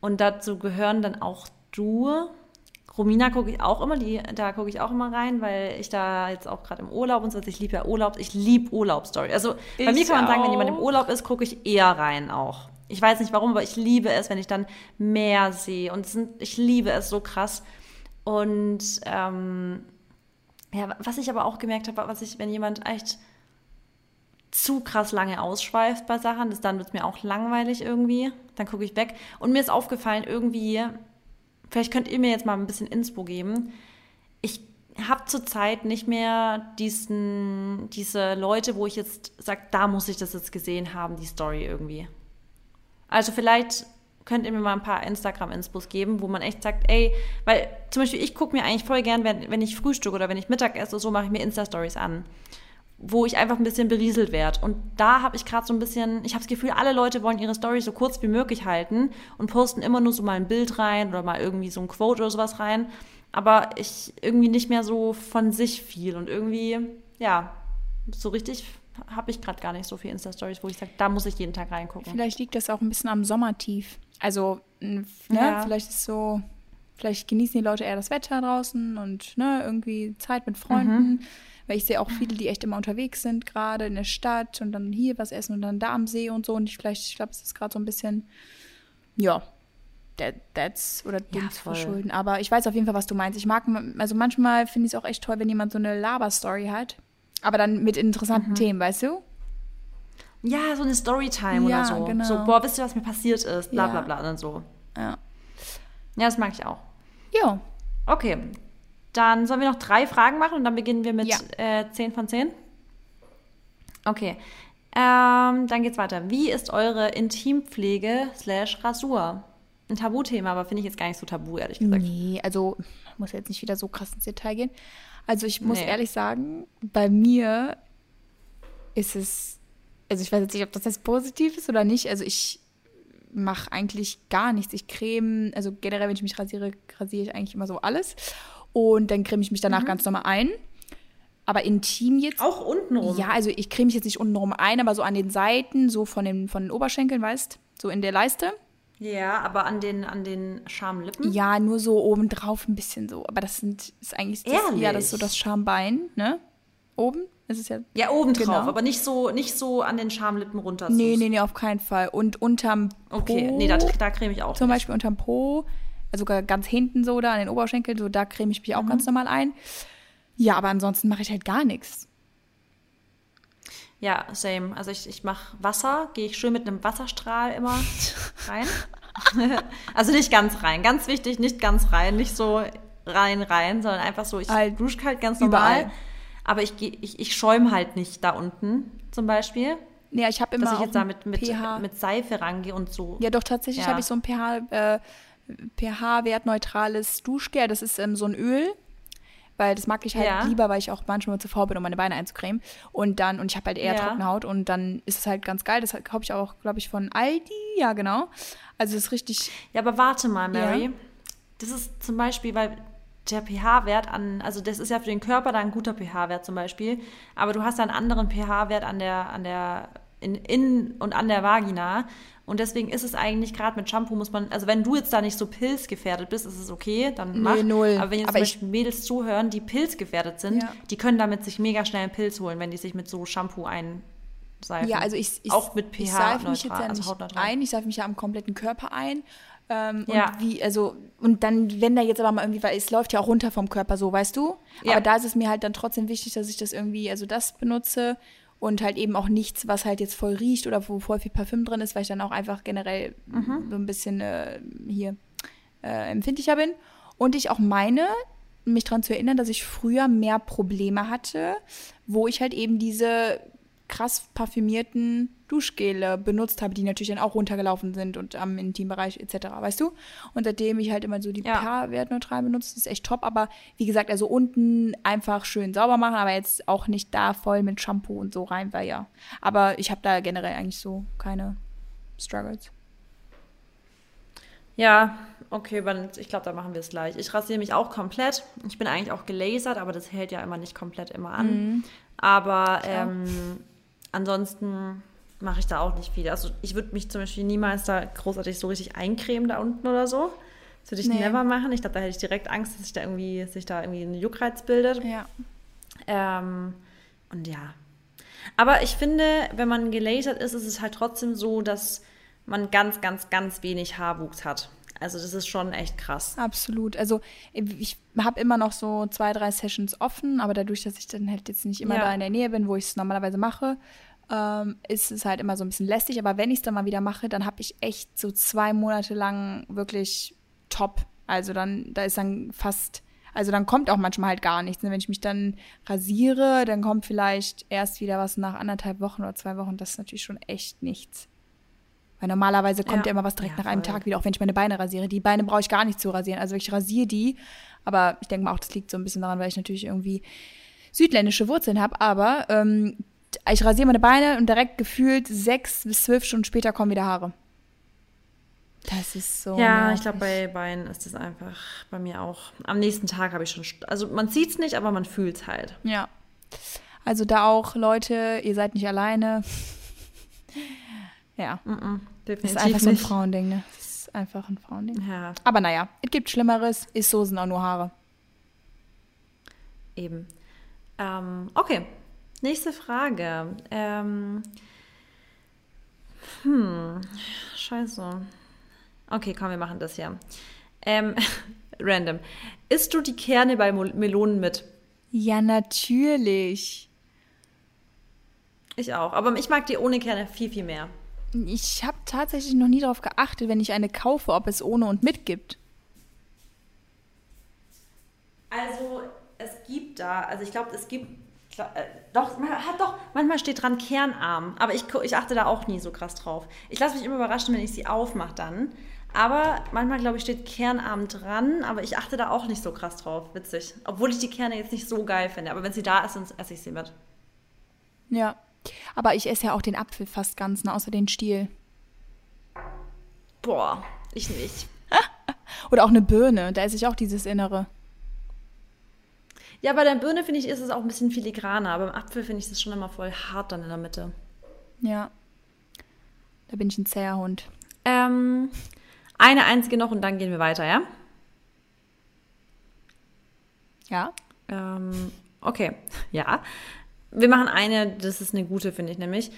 Und dazu gehören dann auch du. Romina gucke ich auch immer, die, da gucke ich auch immer rein, weil ich da jetzt auch gerade im Urlaub und so, also ich liebe ja Urlaub, ich liebe Urlaubsstory. Also bei ich mir kann man sagen, wenn jemand im Urlaub ist, gucke ich eher rein auch. Ich weiß nicht warum, aber ich liebe es, wenn ich dann mehr sehe. Und sind, ich liebe es so krass. Und ähm, ja, was ich aber auch gemerkt habe, was ich, wenn jemand echt zu krass lange ausschweift bei Sachen, das, dann wird es mir auch langweilig irgendwie. Dann gucke ich weg. Und mir ist aufgefallen, irgendwie, vielleicht könnt ihr mir jetzt mal ein bisschen Inspo geben. Ich habe zurzeit nicht mehr diesen, diese Leute, wo ich jetzt sage, da muss ich das jetzt gesehen haben, die Story irgendwie. Also vielleicht könnt ihr mir mal ein paar Instagram-Inspos geben, wo man echt sagt, ey, weil zum Beispiel ich gucke mir eigentlich voll gern, wenn, wenn ich Frühstück oder wenn ich Mittag esse, so mache ich mir Insta-Stories an, wo ich einfach ein bisschen berieselt werde. Und da habe ich gerade so ein bisschen, ich habe das Gefühl, alle Leute wollen ihre Stories so kurz wie möglich halten und posten immer nur so mal ein Bild rein oder mal irgendwie so ein Quote oder sowas rein. Aber ich irgendwie nicht mehr so von sich viel und irgendwie, ja, so richtig habe ich gerade gar nicht so viele Insta-Stories, wo ich sage, da muss ich jeden Tag reingucken. Vielleicht liegt das auch ein bisschen am Sommertief. Also, ne, ja. vielleicht ist so, vielleicht genießen die Leute eher das Wetter draußen und ne, irgendwie Zeit mit Freunden. Mhm. Weil ich sehe auch viele, die echt immer unterwegs sind, gerade in der Stadt und dann hier was essen und dann da am See und so. Und ich vielleicht, ich glaube, es ist gerade so ein bisschen, ja, that, that's oder ja, zu verschulden. Aber ich weiß auf jeden Fall, was du meinst. Ich mag, also manchmal finde ich es auch echt toll, wenn jemand so eine Laber-Story hat. Aber dann mit interessanten mhm. Themen, weißt du? Ja, so eine Storytime ja, oder so. Genau. So, boah, wisst ihr, was mir passiert ist? Bla bla bla und so. Ja. Ja, das mag ich auch. Ja. Okay. Dann sollen wir noch drei Fragen machen und dann beginnen wir mit ja. äh, 10 von 10. Okay. Ähm, dann geht's weiter. Wie ist eure Intimpflege slash Rasur? Ein Tabuthema, aber finde ich jetzt gar nicht so tabu, ehrlich gesagt. Nee, also muss jetzt nicht wieder so krass ins Detail gehen. Also ich muss nee. ehrlich sagen, bei mir ist es also ich weiß jetzt nicht, ob das jetzt positiv ist oder nicht. Also ich mache eigentlich gar nichts. Ich creme, also generell, wenn ich mich rasiere, rasiere ich eigentlich immer so alles. Und dann creme ich mich danach mhm. ganz normal ein. Aber intim jetzt. Auch untenrum? Ja, also ich creme mich jetzt nicht untenrum ein, aber so an den Seiten, so von den, von den Oberschenkeln, weißt so in der Leiste. Ja, aber an den, an den Schamlippen? Ja, nur so obendrauf ein bisschen so. Aber das sind, ist eigentlich, das, ja, das so das Schambein, ne? Oben. Es ist ja, ja oben drauf, genau. aber nicht so, nicht so an den Schamlippen runter. Nee, nee, nee, auf keinen Fall. Und unterm Po. Okay, nee, da, da creme ich auch. Zum nicht. Beispiel unterm Po, also sogar ganz hinten so da an den Oberschenkeln, so da creme ich mich auch mhm. ganz normal ein. Ja, aber ansonsten mache ich halt gar nichts. Ja, same. Also ich, ich mache Wasser, gehe ich schön mit einem Wasserstrahl immer rein. also nicht ganz rein. Ganz wichtig, nicht ganz rein. Nicht so rein, rein, sondern einfach so, ich halt dusche halt ganz normal. Überall. Aber ich, ich, ich schäume halt nicht da unten zum Beispiel. Ja, ich habe immer dass ich jetzt da mit, mit, mit Seife rangehe und so. Ja, doch tatsächlich ja. habe ich so ein pH, äh, pH-wertneutrales Duschgel. Das ist ähm, so ein Öl, weil das mag ich halt ja. lieber, weil ich auch manchmal zu faul bin, um meine Beine einzucremen. Und dann, und ich habe halt eher ja. trockene Haut und dann ist es halt ganz geil. Das kaufe ich auch, glaube ich, von Aldi. Ja, genau. Also es ist richtig. Ja, aber warte mal, Mary. Ja. Das ist zum Beispiel, weil der pH-Wert an, also das ist ja für den Körper dann ein guter pH-Wert zum Beispiel, aber du hast einen anderen pH-Wert an der, an der, in, in und an der Vagina. Und deswegen ist es eigentlich gerade mit Shampoo muss man, also wenn du jetzt da nicht so pilzgefährdet bist, ist es okay, dann mach. Nee, null. Aber wenn jetzt aber zum Beispiel Mädels zuhören, die pilzgefährdet sind, ja. die können damit sich mega schnell einen Pilz holen, wenn die sich mit so Shampoo einseifen. Ja, also ich, ich auch mit pH ich seife mich jetzt ja also nicht ein, ich seife mich ja am kompletten Körper ein Ähm, Ja. Und wie, also, und dann, wenn da jetzt aber mal irgendwie, weil es läuft ja auch runter vom Körper so, weißt du? Ja. Aber da ist es mir halt dann trotzdem wichtig, dass ich das irgendwie, also das benutze und halt eben auch nichts, was halt jetzt voll riecht oder wo voll viel Parfüm drin ist, weil ich dann auch einfach generell so ein bisschen äh, hier äh, empfindlicher bin. Und ich auch meine, mich daran zu erinnern, dass ich früher mehr Probleme hatte, wo ich halt eben diese krass parfümierten Duschgele benutzt habe, die natürlich dann auch runtergelaufen sind und am Intimbereich etc., weißt du? Und seitdem ich halt immer so die Ja. pH-wertneutral benutze, ist echt top, aber wie gesagt, also unten einfach schön sauber machen, aber jetzt auch nicht da voll mit Shampoo und so rein, weil ja. Aber ich habe da generell eigentlich so keine Struggles. Ja, okay, ich glaube, da machen wir es gleich. Ich rasiere mich auch komplett. Ich bin eigentlich auch gelasert, aber das hält ja immer nicht komplett immer an. Aber ähm, ansonsten mache ich da auch nicht viel. Also ich würde mich zum Beispiel niemals da großartig so richtig eincremen da unten oder so. Das würde ich Nee. never machen. Ich glaube, da hätte ich direkt Angst, dass sich da irgendwie, sich da irgendwie ein Juckreiz bildet. Ja. Ähm, und ja. Aber ich finde, wenn man gelasert ist, ist es halt trotzdem so, dass man ganz, ganz, ganz wenig Haarwuchs hat. Also das ist schon echt krass. Absolut. Also ich habe immer noch so zwei, drei Sessions offen, aber dadurch, dass ich dann halt jetzt nicht immer Ja. da in der Nähe bin, wo ich es normalerweise mache, ähm, ist es halt immer so ein bisschen lästig. Aber wenn ich es dann mal wieder mache, dann habe ich echt so zwei Monate lang wirklich top. Also dann, da ist dann fast, also dann kommt auch manchmal halt gar nichts. Wenn ich mich dann rasiere, dann kommt vielleicht erst wieder was nach anderthalb Wochen oder zwei Wochen. Das ist natürlich schon echt nichts. Weil normalerweise kommt Ja. ja, immer was direkt Ja, nach einem. Tag wieder, auch wenn ich meine Beine rasiere. Die Beine brauche ich gar nicht zu rasieren. Also ich rasiere die. Aber ich denke mal auch, das liegt so ein bisschen daran, weil ich natürlich irgendwie südländische Wurzeln habe. Aber ähm, ich rasiere meine Beine und direkt gefühlt sechs bis zwölf Stunden später kommen wieder Haare. Das ist so. ja, nervig. ich glaube, bei Beinen ist das einfach bei mir auch. Am nächsten Tag habe ich schon. Also man sieht es nicht, aber man fühlt es halt. Ja. Also da auch, Leute, ihr seid nicht alleine. Ja. Mhm, Das definitiv ist einfach so ein. Frauending, ne? Das ist einfach ein Frauending. Ja, Aber naja, es gibt Schlimmeres. Ist so sind auch nur Haare. eben. Ähm, okay, nächste Frage. Ähm, hm, scheiße. Okay, komm, wir machen das hier. Ähm, random. Isst du die Kerne bei Melonen mit? Ja, natürlich. Ich auch. Aber ich mag die ohne Kerne viel, viel mehr. Ich habe tatsächlich noch nie darauf geachtet, wenn ich eine kaufe, ob es ohne und mit gibt. Also, es gibt da, also ich glaube, es gibt, äh, doch, man hat doch, manchmal steht dran Kernarm, aber ich, ich achte da auch nie so krass drauf. Ich lasse mich immer überraschen, wenn ich sie aufmache dann. Aber manchmal, glaube ich, steht Kernarm dran, aber ich achte da auch nicht so krass drauf. Witzig. Obwohl ich die Kerne jetzt nicht so geil finde. Aber wenn sie da ist, dann esse ich sie mit. Ja. Aber ich esse ja auch den Apfel fast ganz, ne, außer den Stiel. Boah, ich nicht. Oder auch eine Birne, da esse ich auch dieses Innere. Ja, bei der Birne, finde ich, ist es auch ein bisschen filigraner. Aber beim Apfel finde ich das schon immer voll hart dann in der Mitte. Ja. Da bin ich ein zäher Hund. Ähm, eine einzige noch und dann gehen wir weiter, ja? Ja? Ähm, okay, ja. Wir machen eine, das ist eine gute, finde ich nämlich.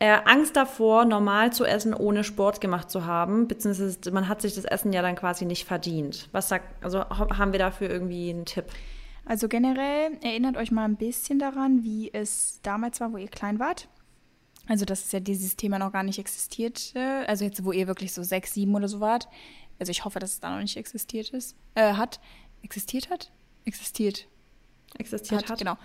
Äh, Angst davor, normal zu essen, ohne Sport gemacht zu haben, beziehungsweise man hat sich das Essen ja dann quasi nicht verdient. Was sagt, also ha- haben wir dafür irgendwie einen Tipp? Also generell erinnert euch mal ein bisschen daran, wie es damals war, wo ihr klein wart. Also, dass ja dieses Thema noch gar nicht existiert. Also jetzt, wo ihr wirklich so sechs, sieben oder so wart. Also ich hoffe, dass es da noch nicht existiert ist. Äh, hat. Existiert hat? Existiert. Existiert hat? Genau.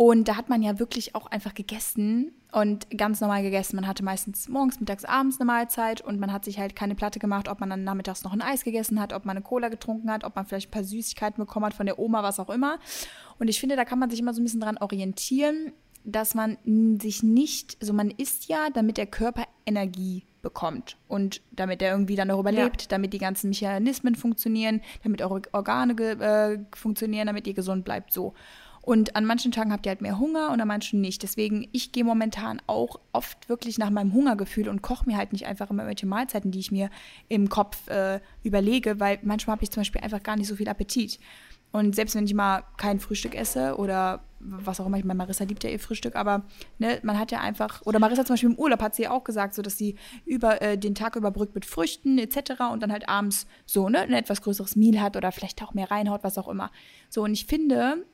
Und da hat man ja wirklich auch einfach gegessen und ganz normal gegessen. Man hatte meistens morgens, mittags, abends eine Mahlzeit und man hat sich halt keine Platte gemacht, ob man dann nachmittags noch ein Eis gegessen hat, ob man eine Cola getrunken hat, ob man vielleicht ein paar Süßigkeiten bekommen hat von der Oma, was auch immer. Und ich finde, da kann man sich immer so ein bisschen dran orientieren, dass man sich nicht, also man isst ja, damit der Körper Energie bekommt und damit er irgendwie dann auch überlebt, damit die ganzen Mechanismen funktionieren, damit eure Organe äh, funktionieren, damit ihr gesund bleibt, so. Und an manchen Tagen habt ihr halt mehr Hunger und an manchen nicht. Deswegen, ich gehe momentan auch oft wirklich nach meinem Hungergefühl und koche mir halt nicht einfach immer irgendwelche Mahlzeiten, die ich mir im Kopf äh, überlege, weil manchmal habe ich zum Beispiel einfach gar nicht so viel Appetit. Und selbst wenn ich mal kein Frühstück esse oder was auch immer, ich meine, Marissa liebt ja ihr Frühstück, aber ne, man hat ja einfach, oder Marissa zum Beispiel im Urlaub hat sie ja auch gesagt, so dass sie über äh, den Tag überbrückt mit Früchten etc. und dann halt abends so ne, ein etwas größeres Meal hat oder vielleicht auch mehr reinhaut, was auch immer. So, und ich finde,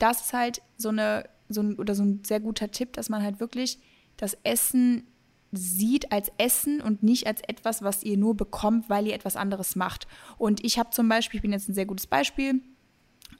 das ist halt so eine, so ein, oder so ein sehr guter Tipp, dass man halt wirklich das Essen sieht als Essen und nicht als etwas, was ihr nur bekommt, weil ihr etwas anderes macht. Und ich habe zum Beispiel, ich bin jetzt ein sehr gutes Beispiel,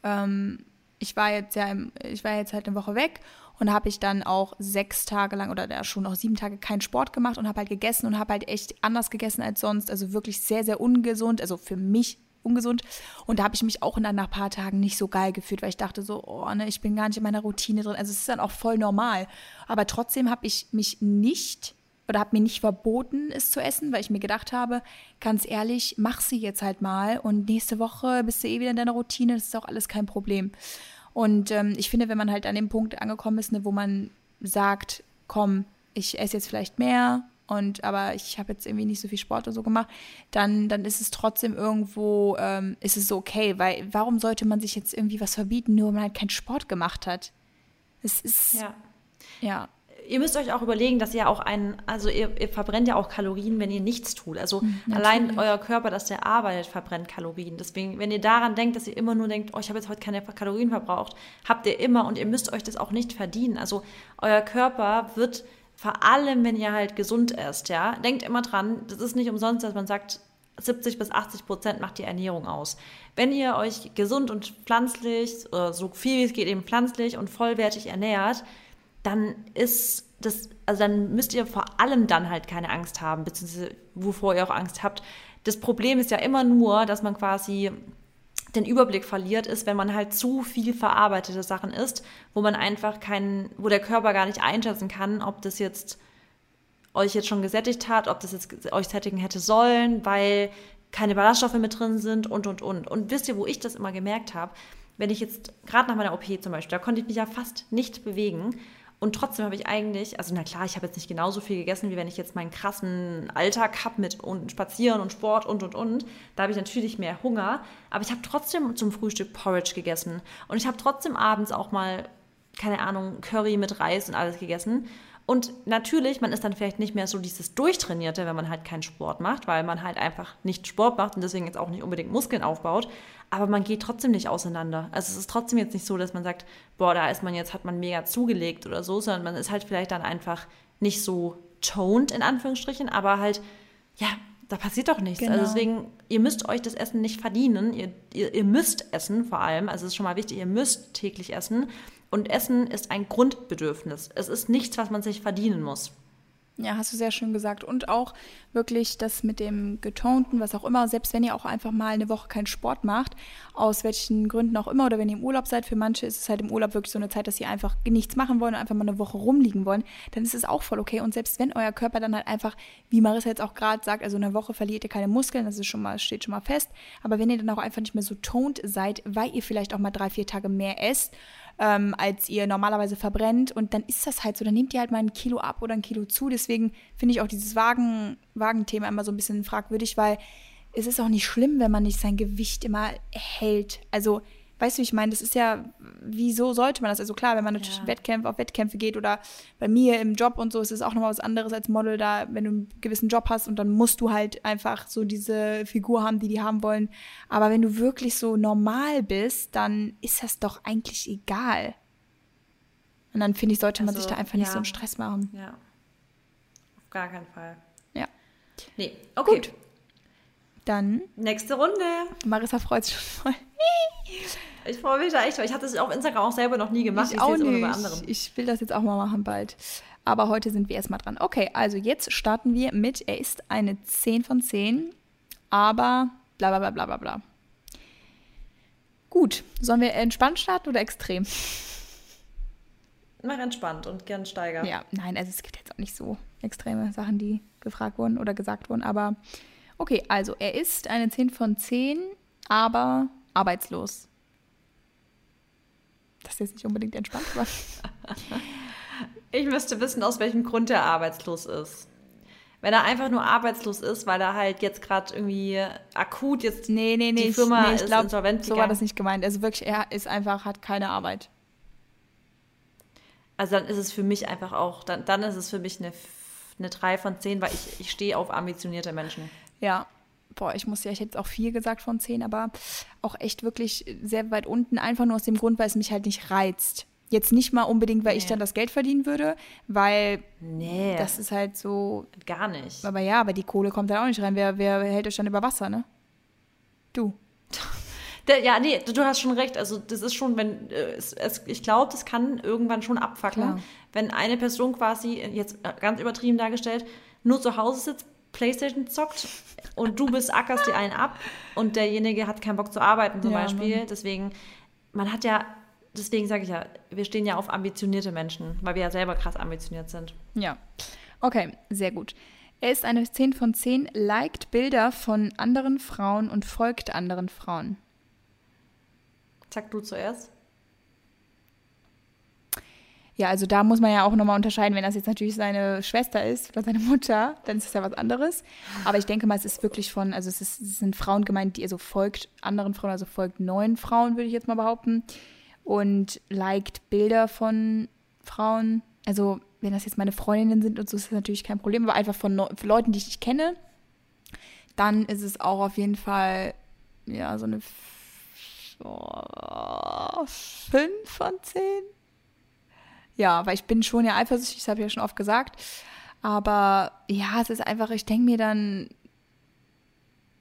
ähm, ich war jetzt ja, im, ich war jetzt halt eine Woche weg und habe ich dann auch sechs Tage lang oder ja, schon noch sieben Tage keinen Sport gemacht und habe halt gegessen und habe halt echt anders gegessen als sonst, also wirklich sehr, sehr ungesund, also für mich ungesund. Und da habe ich mich auch in ein paar Tagen nicht so geil gefühlt, weil ich dachte so, oh ne, ich bin gar nicht in meiner Routine drin. Also es ist dann auch voll normal. Aber trotzdem habe ich mich nicht oder habe mir nicht verboten, es zu essen, weil ich mir gedacht habe, ganz ehrlich, mach sie jetzt halt mal und nächste Woche bist du eh wieder in deiner Routine, das ist auch alles kein Problem. Und ähm, ich finde, wenn man halt an dem Punkt angekommen ist, ne, wo man sagt, komm, ich esse jetzt vielleicht mehr und aber ich habe jetzt irgendwie nicht so viel Sport und so gemacht, dann, dann ist es trotzdem irgendwo, ähm, ist es so okay, weil warum sollte man sich jetzt irgendwie was verbieten, nur weil man halt keinen Sport gemacht hat? Es ist Ja. ja ihr müsst euch auch überlegen, dass ihr auch einen, also ihr, ihr verbrennt ja auch Kalorien, wenn ihr nichts tut. Also Mhm, allein euer Körper, dass der arbeitet, verbrennt Kalorien. Deswegen, wenn ihr daran denkt, dass ihr immer nur denkt, oh, ich habe jetzt heute keine Kalorien verbraucht, habt ihr immer und ihr müsst euch das auch nicht verdienen. Also euer Körper wird vor allem, wenn ihr halt gesund esst, ja, denkt immer dran, das ist nicht umsonst, dass man sagt, 70 bis 80 Prozent macht die Ernährung aus. Wenn ihr euch gesund und pflanzlich, oder so viel wie es geht eben pflanzlich und vollwertig ernährt, dann ist das, also dann müsst ihr vor allem dann halt keine Angst haben, beziehungsweise wovor ihr auch Angst habt. Das Problem ist ja immer nur, dass man quasi den Überblick verliert, ist, wenn man halt zu viel verarbeitete Sachen isst, wo man einfach keinen, wo der Körper gar nicht einschätzen kann, ob das jetzt euch jetzt schon gesättigt hat, ob das jetzt euch sättigen hätte sollen, weil keine Ballaststoffe mit drin sind und und und. Und wisst ihr, wo ich das immer gemerkt habe? Wenn ich jetzt gerade nach meiner OP zum Beispiel, da konnte ich mich ja fast nicht bewegen. Und trotzdem habe ich eigentlich, also na klar, ich habe jetzt nicht genauso viel gegessen, wie wenn ich jetzt meinen krassen Alltag habe mit und Spazieren und Sport und und und. Da habe ich natürlich mehr Hunger. Aber ich habe trotzdem zum Frühstück Porridge gegessen. Und ich habe trotzdem abends auch mal, keine Ahnung, Curry mit Reis und alles gegessen. Und natürlich, man ist dann vielleicht nicht mehr so dieses Durchtrainierte, wenn man halt keinen Sport macht, weil man halt einfach nicht Sport macht und deswegen jetzt auch nicht unbedingt Muskeln aufbaut. Aber man geht trotzdem nicht auseinander. Also es ist trotzdem jetzt nicht so, dass man sagt, boah, da ist man jetzt, hat man mega zugelegt oder so, sondern man ist halt vielleicht dann einfach nicht so toned, in Anführungsstrichen, aber halt, ja, da passiert doch nichts. Genau. Also deswegen, ihr müsst euch das Essen nicht verdienen. Ihr, ihr, ihr müsst essen vor allem. Also es ist schon mal wichtig, ihr müsst täglich essen. Und Essen ist ein Grundbedürfnis. Es ist nichts, was man sich verdienen muss. Ja, hast du sehr schön gesagt. Und auch wirklich das mit dem Getonten, was auch immer, selbst wenn ihr auch einfach mal eine Woche keinen Sport macht, aus welchen Gründen auch immer, oder wenn ihr im Urlaub seid, für manche ist es halt im Urlaub wirklich so eine Zeit, dass sie einfach nichts machen wollen und einfach mal eine Woche rumliegen wollen, dann ist es auch voll okay. Und selbst wenn euer Körper dann halt einfach, wie Marissa jetzt auch gerade sagt, also eine Woche verliert ihr keine Muskeln, das ist schon mal, steht schon mal fest. Aber wenn ihr dann auch einfach nicht mehr so toned seid, weil ihr vielleicht auch mal drei, vier Tage mehr esst, ähm, als ihr normalerweise verbrennt. Und dann ist das halt so. Dann nehmt ihr halt mal ein Kilo ab oder ein Kilo zu. Deswegen finde ich auch dieses Wagen, Wagenthema immer so ein bisschen fragwürdig, weil es ist auch nicht schlimm, wenn man nicht sein Gewicht immer hält. Also, weißt du, wie ich meine, das ist ja, wieso sollte man das? Also klar, wenn man natürlich Ja. Wettkämpfe auf Wettkämpfe geht oder bei mir im Job und so, ist es auch nochmal was anderes als Model da, wenn du einen gewissen Job hast und dann musst du halt einfach so diese Figur haben, die die haben wollen. Aber wenn du wirklich so normal bist, dann ist das doch eigentlich egal. Und dann finde ich, sollte man Also, sich da einfach nicht ja. so einen Stress machen. Ja. Auf gar keinen Fall. Ja. Nee, okay. Gut. Dann, Nächste Runde. Marissa freut sich schon voll. Ich freue mich da echt, weil ich hatte es auf Instagram auch selber noch nie gemacht. Ich auch es immer nicht. Ich will das jetzt auch mal machen bald. Aber heute sind wir erstmal dran. Okay, also jetzt starten wir mit, er ist eine 10 von 10, aber bla bla bla bla bla bla. Gut, sollen wir entspannt starten oder extrem? Mach entspannt und gern steiger. Ja, nein, also es gibt jetzt auch nicht so extreme Sachen, die gefragt wurden oder gesagt wurden, aber okay, also er ist eine 10 von 10, aber arbeitslos. Das ist jetzt nicht unbedingt entspannt, aber Ich müsste wissen, aus welchem Grund er arbeitslos ist. Wenn er einfach nur arbeitslos ist, weil er halt jetzt gerade irgendwie akut jetzt Nee, nee, nee. die ich- Firma nee, ich ist glaub, insolvent So war das nicht gemeint. Also wirklich, er ist einfach, hat keine Arbeit. Also dann ist es für mich einfach auch, dann, dann ist es für mich eine, eine 3 von 10, weil ich, ich stehe auf ambitionierte Menschen. Ja. Boah, ich muss ja, ich hätte jetzt auch vier gesagt von zehn, aber auch echt wirklich sehr weit unten. Einfach nur aus dem Grund, weil es mich halt nicht reizt. Jetzt nicht mal unbedingt, weil ich Nee. dann das Geld verdienen würde, weil Nee, das ist halt so. gar nicht. Aber ja, aber die Kohle kommt da auch nicht rein. Wer, wer hält euch dann über Wasser, ne? Du. Ja, nee, du, hast schon recht. Also das ist schon, wenn äh, es, es, ich glaube, das kann irgendwann schon abfacken, Klar. wenn eine Person quasi, jetzt ganz übertrieben dargestellt, nur zu Hause sitzt, Playstation zockt und du bist ackerst dir einen ab und derjenige hat keinen Bock zu arbeiten zum Ja, Beispiel. Mann. Deswegen, man hat ja, deswegen sage ich ja, wir stehen ja auf ambitionierte Menschen, weil wir ja selber krass ambitioniert sind. Ja. Okay, sehr gut. Er ist eine 10 von 10, liked Bilder von anderen Frauen und folgt anderen Frauen. Sag du zuerst. Ja, also da muss man ja auch nochmal unterscheiden, wenn das jetzt natürlich seine Schwester ist oder seine Mutter, dann ist es ja was anderes. Aber ich denke mal, es ist wirklich von, also es, ist, es sind Frauen gemeint, die also folgt anderen Frauen, also folgt neun Frauen, würde ich jetzt mal behaupten. Und liked Bilder von Frauen. Also, wenn das jetzt meine Freundinnen sind und so, ist das natürlich kein Problem, aber einfach von Leuten, die ich nicht kenne, dann ist es auch auf jeden Fall, ja, so eine F- oh, fünf von zehn. Ja, weil ich bin schon ja eifersüchtig, das habe ich ja schon oft gesagt. Aber ja, es ist einfach, ich denke mir dann,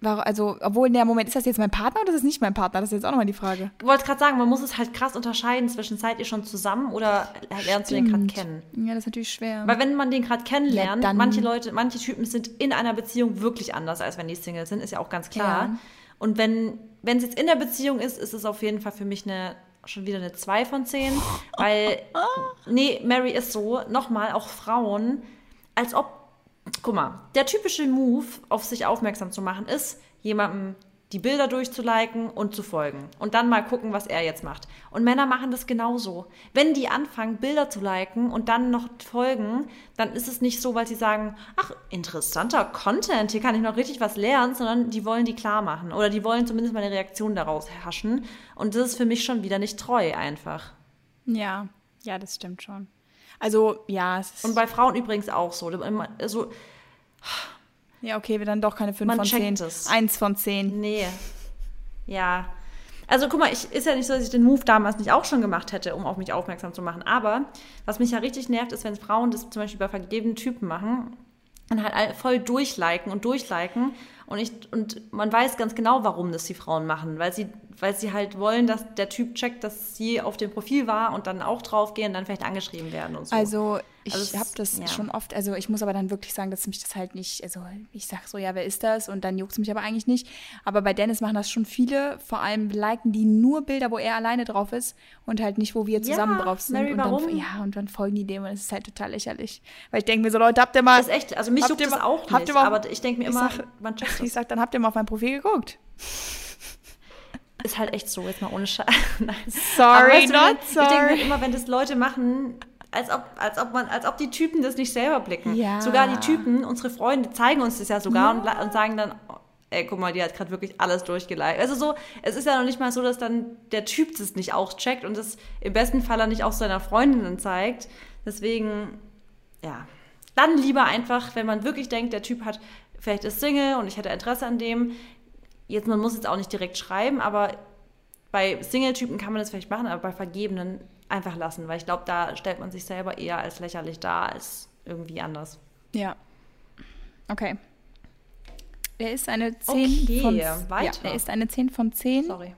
also, obwohl, in der Moment, ist das jetzt mein Partner oder ist das nicht mein Partner? Das ist jetzt auch nochmal die Frage. Ich wollte gerade sagen, man muss es halt krass unterscheiden zwischen seid ihr schon zusammen oder lernst du den gerade kennen. Ja, das ist natürlich schwer. Weil wenn man den gerade kennenlernt, Ja, dann- manche Leute, manche Typen sind in einer Beziehung wirklich anders, als wenn die Single sind, ist ja auch ganz klar. Ja. Und wenn wenn es jetzt in der Beziehung ist, ist es auf jeden Fall für mich eine schon wieder eine 2 von 10, weil nee, Mary ist so, nochmal auch Frauen, als ob guck mal, der typische Move, auf sich aufmerksam zu machen, ist jemandem die Bilder durchzuliken und zu folgen. Und dann mal gucken, was er jetzt macht. Und Männer machen das genauso. Wenn die anfangen, Bilder zu liken und dann noch folgen, dann ist es nicht so, weil sie sagen, ach, interessanter Content, hier kann ich noch richtig was lernen, sondern die wollen die klar machen. Oder die wollen zumindest mal eine Reaktion daraus haschen. Und das ist für mich schon wieder nicht treu einfach. ja, ja, das stimmt schon. Also, ja, es ist, Und bei Frauen übrigens auch so. Also, ja, okay, wir dann doch keine 5 Man von checkt 10. es. 1 von 10. Nee. Ja. Also guck mal, ich, ist ja nicht so, dass ich den Move damals nicht auch schon gemacht hätte, um auf mich aufmerksam zu machen. Aber was mich ja richtig nervt, ist, wenn Frauen das zum Beispiel bei vergebenen Typen machen und halt voll durchliken und durchliken. Und, ich, und man weiß ganz genau, warum das die Frauen machen. Weil sie, weil sie halt wollen, dass der Typ checkt, dass sie auf dem Profil war und dann auch draufgehen und dann vielleicht angeschrieben werden und so. Also, ich Also habe das ja. schon oft, also ich muss aber dann wirklich sagen, dass mich das halt nicht, also ich sag so, ja, wer ist das? Und dann juckt es mich aber eigentlich nicht. Aber bei Dennis machen das schon viele, vor allem liken die nur Bilder, wo er alleine drauf ist und halt nicht, wo wir zusammen Ja, drauf sind. Mary, und warum? Dann, ja, und dann folgen die dem und es ist halt total lächerlich. Weil ich denke mir so, Leute, habt ihr mal. das ist echt, also mich juckt das mal- auch habt nicht. ihr mal- aber ich denke mir immer, sag- man checkt Ich das. sag, dann habt ihr mal auf mein Profil geguckt. Ist halt echt so, jetzt mal ohne Scheiß. Sorry, weißt du, not Ich denke sorry. mir immer, wenn das Leute machen, als ob, als ob man, als ob die Typen das nicht selber blicken. Ja. Sogar die Typen, unsere Freunde zeigen uns das ja sogar Und, la- und sagen dann, oh, ey, guck mal, die hat gerade wirklich alles durchgeliked. Also so, es ist ja noch nicht mal so, dass dann der Typ das nicht auch checkt und das im besten Fall dann nicht auch seiner Freundin dann zeigt. Deswegen, ja. Dann lieber einfach, wenn man wirklich denkt, der Typ hat, vielleicht ist Single und ich hätte Interesse an dem. Jetzt, man muss jetzt auch nicht direkt schreiben, aber bei Single-Typen kann man das vielleicht machen, aber bei Vergebenen einfach lassen, weil ich glaube, da stellt man sich selber eher als lächerlich dar als irgendwie anders. Ja. Okay. Er ist eine 10 Okay, von Ja, weiter. er ist eine 10 von 10, Sorry.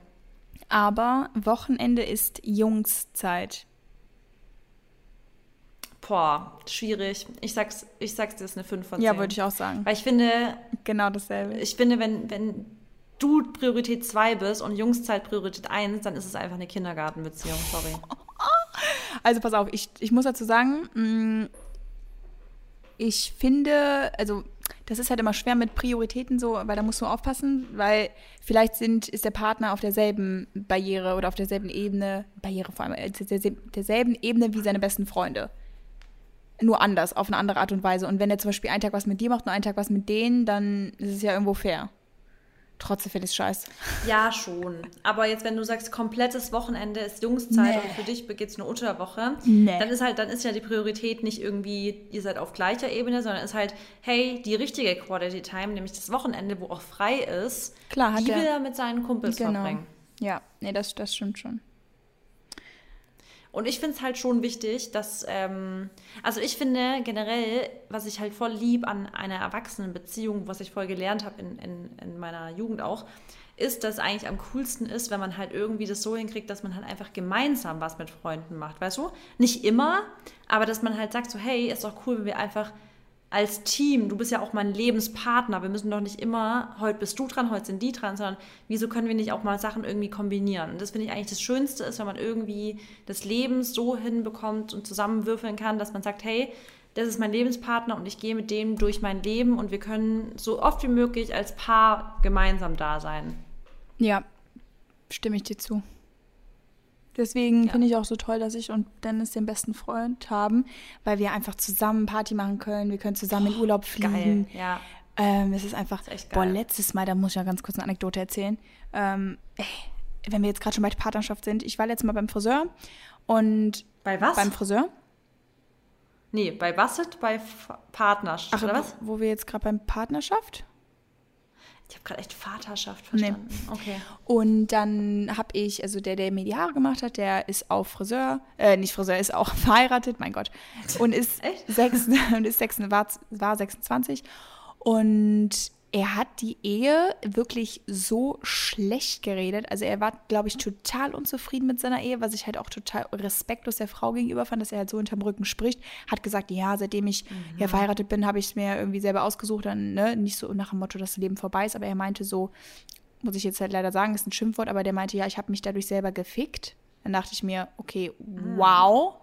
aber Wochenende ist Jungszeit. Boah, schwierig. Ich sag's, ich sag's dir, ist eine 5 von 10. Ja, würde ich auch sagen. Weil ich finde, Genau dasselbe. ich finde, wenn, wenn du Priorität 2 bist und Jungszeit Priorität 1, dann ist es einfach eine Kindergartenbeziehung, sorry. Also pass auf, ich, ich muss dazu sagen, mh, ich finde, also das ist halt immer schwer mit Prioritäten so, weil da musst du aufpassen, weil vielleicht sind, ist der Partner auf derselben Barriere oder auf derselben Ebene, Barriere vor allem, äh, derselben Ebene wie seine besten Freunde. nur anders, auf eine andere Art und Weise. Und wenn er zum Beispiel einen Tag was mit dir macht und einen Tag was mit denen, dann ist es ja irgendwo fair. Trotzdem finde ich es scheiße. Ja, schon. Aber jetzt, wenn du sagst, komplettes Wochenende ist Jungszeit Nee. und für dich es eine Unterwoche, Nee. dann ist halt, dann ist ja die Priorität nicht irgendwie, ihr seid auf gleicher Ebene, sondern ist halt, hey, die richtige Quality Time, nämlich das Wochenende, wo auch frei ist, Klar, hat die will er mit seinen Kumpels Genau. verbringen. Ja, nee, das, das stimmt schon. Und ich finde es halt schon wichtig, dass, ähm, also ich finde generell, was ich halt voll lieb an einer Erwachsenenbeziehung, was ich voll gelernt habe in, in, in meiner Jugend auch, ist, dass eigentlich am coolsten ist, wenn man halt irgendwie das so hinkriegt, dass man halt einfach gemeinsam was mit Freunden macht, weißt du? Nicht immer, aber dass man halt sagt so, hey, ist doch cool, wenn wir einfach als Team, du bist ja auch mein Lebenspartner, wir müssen doch nicht immer, heute bist du dran, heute sind die dran, sondern wieso können wir nicht auch mal Sachen irgendwie kombinieren? Und das finde ich eigentlich das Schönste ist, wenn man irgendwie das Leben so hinbekommt und zusammenwürfeln kann, dass man sagt, hey, das ist mein Lebenspartner und ich gehe mit dem durch mein Leben und wir können so oft wie möglich als Paar gemeinsam da sein. Ja, stimme ich dir zu. Deswegen Ja. finde ich auch so toll, dass ich und Dennis den besten Freund haben, weil wir einfach zusammen Party machen können. Wir können zusammen in Urlaub fliegen. Geil, ja. Ähm, es ist einfach, ist echt boah, letztes Mal, da muss ich ja ganz kurz eine Anekdote erzählen. Ähm, ey, wenn wir jetzt gerade schon bei der Partnerschaft sind, ich war letztes Mal beim Friseur und Bei was? beim Friseur, nee, bei was? Bei Partnerschaft, ach, oder was? wo wir jetzt gerade beim Partnerschaft Ich habe gerade echt Vaterschaft verstanden. Okay. Und dann habe ich, also der, der mir die Haare gemacht hat, der ist auch Friseur, äh, nicht Friseur, ist auch verheiratet, mein Gott. Und ist, Echt? sechs, und ist sechs, war, war 26. Und er hat die Ehe wirklich so schlecht geredet. Also er war, glaube ich, total unzufrieden mit seiner Ehe, was ich halt auch total respektlos der Frau gegenüber fand, dass er halt so hinterm Rücken spricht. Hat gesagt, ja, seitdem ich ja verheiratet bin, habe ich es mir irgendwie selber ausgesucht. Dann ne, nicht so nach dem Motto, dass das Leben vorbei ist, aber er meinte so, muss ich jetzt halt leider sagen, ist ein Schimpfwort, aber der meinte, ja, ich habe mich dadurch selber gefickt. Dann dachte ich mir, okay, wow,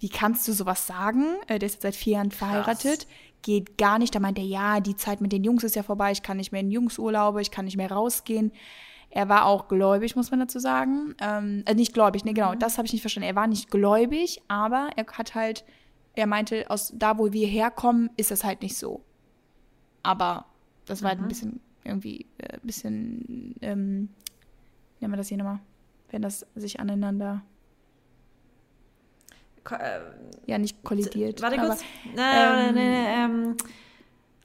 wie kannst du sowas sagen? Äh, Der ist jetzt seit vier Jahren verheiratet, geht gar nicht. Da meinte er, ja, die Zeit mit den Jungs ist ja vorbei, ich kann nicht mehr in Jungsurlaube, ich kann nicht mehr rausgehen. Er war auch gläubig, muss man dazu sagen. Ähm, äh, nicht gläubig, nee, genau, das habe ich nicht verstanden. Er war nicht gläubig, aber er hat halt, er meinte, aus da, wo wir herkommen, ist das halt nicht so. Aber das war halt ein bisschen irgendwie, äh, ein bisschen, ähm, wie nennt man das hier nochmal? Wenn das sich aneinander, äh, ja, nicht kollidiert. Warte kurz. Nein, ähm,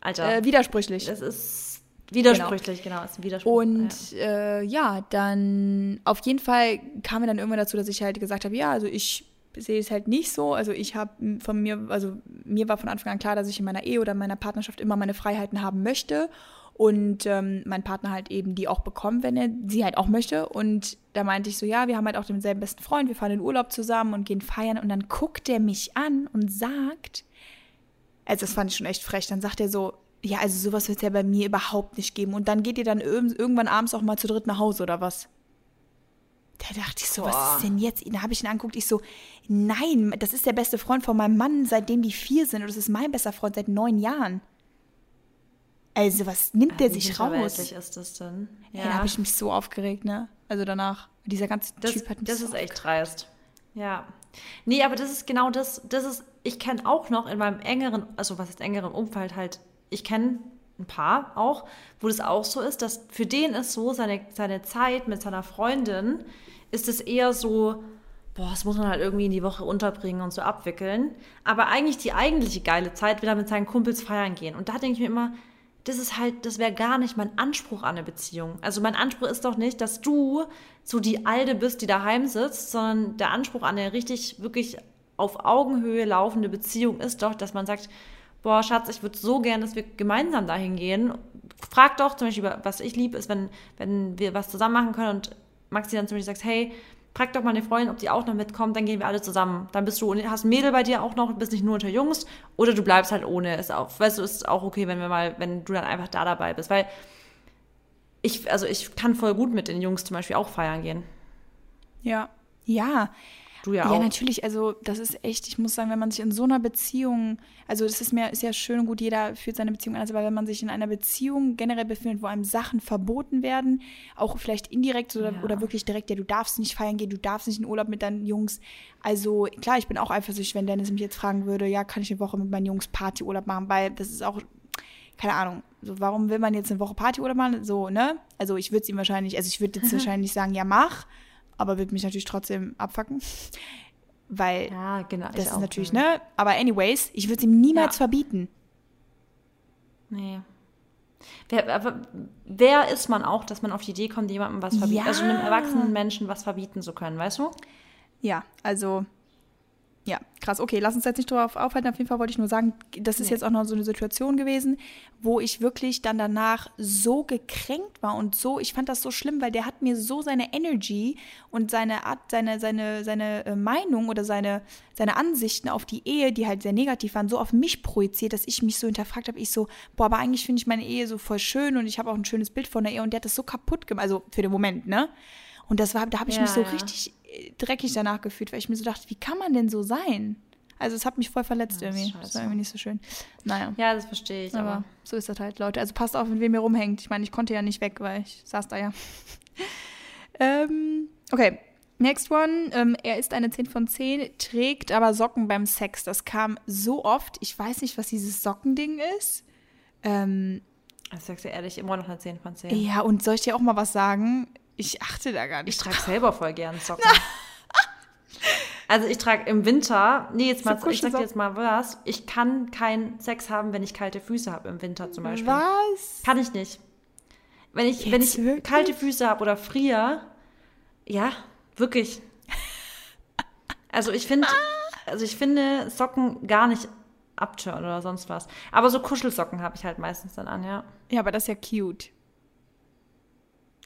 Alter, Äh, widersprüchlich. das ist widersprüchlich, genau, ist ein Widerspruch. Und äh, ja, dann auf jeden Fall kam mir dann irgendwann dazu, dass ich halt gesagt habe, ja, also ich sehe es halt nicht so. Also ich habe von mir, also mir war von Anfang an klar, dass ich in meiner Ehe oder in meiner Partnerschaft immer meine Freiheiten haben möchte und ähm, mein Partner halt eben die auch bekommt, wenn er sie halt auch möchte. Und da meinte ich so, ja, wir haben halt auch denselben besten Freund, wir fahren in Urlaub zusammen und gehen feiern. Und dann guckt er mich an und sagt, also das fand ich schon echt frech. Dann sagt er so, ja, also sowas wird es ja bei mir überhaupt nicht geben. Und dann geht ihr dann irg- irgendwann abends auch mal zu dritt nach Hause oder was? Da dachte ich so, was Boah. ist denn jetzt? Da habe ich ihn angeguckt, ich so, nein, das ist der beste Freund von meinem Mann, seitdem die vier sind. Und das ist mein bester Freund seit neun Jahren. Also, was nimmt der Wie sich raus? hinterwältig ist das denn? Ja, da habe ich mich so aufgeregt, ne? Also danach, dieser ganze das, Typ hat mich das so ist echt dreist. Ja. Nee, aber das ist genau das, das ist, ich kenne auch noch in meinem engeren, also was ist engeren Umfeld halt, ich kenne ein paar auch, wo das auch so ist, dass für den ist so, seine, seine Zeit mit seiner Freundin ist es eher so, boah, das muss man halt irgendwie in die Woche unterbringen und so abwickeln. Aber eigentlich die eigentliche geile Zeit will er mit seinen Kumpels feiern gehen. Und da denke ich mir immer, das ist halt, das wäre gar nicht mein Anspruch an eine Beziehung. Also mein Anspruch ist doch nicht, dass du so die Alte bist, die daheim sitzt, sondern der Anspruch an eine richtig, wirklich auf Augenhöhe laufende Beziehung ist doch, dass man sagt, boah, Schatz, ich würde so gern, dass wir gemeinsam dahin gehen. Frag doch zum Beispiel, was ich liebe, ist, wenn, wenn wir was zusammen machen können und Maxi dann zum Beispiel sagt, hey, frag doch mal eine Freundin, ob die auch noch mitkommt, dann gehen wir alle zusammen. Dann bist du, hast ein Mädel bei dir auch noch, bist nicht nur unter Jungs, oder du bleibst halt ohne. Ist auch, weißt du, ist auch okay, wenn wir mal, wenn du dann einfach da dabei bist. Weil ich, also ich kann voll gut mit den Jungs zum Beispiel auch feiern gehen. Ja, ja. Du ja, Ja, auch. natürlich, also das ist echt, ich muss sagen, wenn man sich in so einer Beziehung, also das ist mir, ist ja schön und gut, jeder führt seine Beziehung anders, aber wenn man sich in einer Beziehung generell befindet, wo einem Sachen verboten werden, auch vielleicht indirekt oder, Ja. oder wirklich direkt, ja, du darfst nicht feiern gehen, du darfst nicht in Urlaub mit deinen Jungs. Also klar, ich bin auch eifersüchtig, wenn Dennis mich jetzt fragen würde, ja, kann ich eine Woche mit meinen Jungs Partyurlaub machen, weil das ist auch, keine Ahnung, so, warum will man jetzt eine Woche Partyurlaub machen? So, ne? Also ich würde es ihm wahrscheinlich, also ich würde jetzt wahrscheinlich sagen, ja, mach, aber würde mich natürlich trotzdem abfacken. Weil Ja, genau. das ist natürlich, ja. ne? Aber anyways, ich würde es ihm niemals Ja. verbieten. Nee. Wer, wer ist man auch, dass man auf die Idee kommt, jemandem was verbieten, Ja. also einem erwachsenen Menschen was verbieten zu können, weißt du? Ja, also, ja, krass. Okay, lass uns jetzt nicht drauf aufhalten. Auf jeden Fall wollte ich nur sagen, das ist Nee. jetzt auch noch so eine Situation gewesen, wo ich wirklich dann danach so gekränkt war und so, ich fand das so schlimm, weil der hat mir so seine Energy und seine Art, seine, seine, seine äh, Meinung oder seine, seine Ansichten auf die Ehe, die halt sehr negativ waren, so auf mich projiziert, dass ich mich so hinterfragt habe. Ich so, boah, aber eigentlich finde ich meine Ehe so voll schön und ich habe auch ein schönes Bild von der Ehe und der hat das so kaputt gemacht, also für den Moment, ne? Und das war, da habe ich Ja, mich so ja. richtig dreckig danach gefühlt, weil ich mir so dachte, wie kann man denn so sein? Also es hat mich voll verletzt Ja, das irgendwie. Das war irgendwie nicht so schön. Naja, Ja, das verstehe ich, aber aber. so ist das halt, Leute. Also passt auf, mit wem ihr rumhängt. Ich meine, ich konnte ja nicht weg, weil ich saß da ja. ähm, okay, next one. Ähm, er ist eine 10 von 10, trägt aber Socken beim Sex. Das kam so oft. Ich weiß nicht, was dieses Sockending ist. Ähm, Ich sag's dir ehrlich, immer noch eine 10 von 10. ja, und soll ich dir auch mal was sagen? Ich achte da gar nicht Ich trage selber voll gern Socken. also ich trage im Winter, nee, jetzt mal, ich sag dir jetzt mal was, ich kann keinen Sex haben, wenn ich kalte Füße habe im Winter zum Beispiel. Was? Kann ich nicht. Wenn ich, wenn ich wirklich? kalte Füße habe oder friere, ja, wirklich. Also ich finde, also ich finde Socken gar nicht abtören oder sonst was. Aber so Kuschelsocken habe ich halt meistens dann an, ja. Ja, aber das ist ja cute.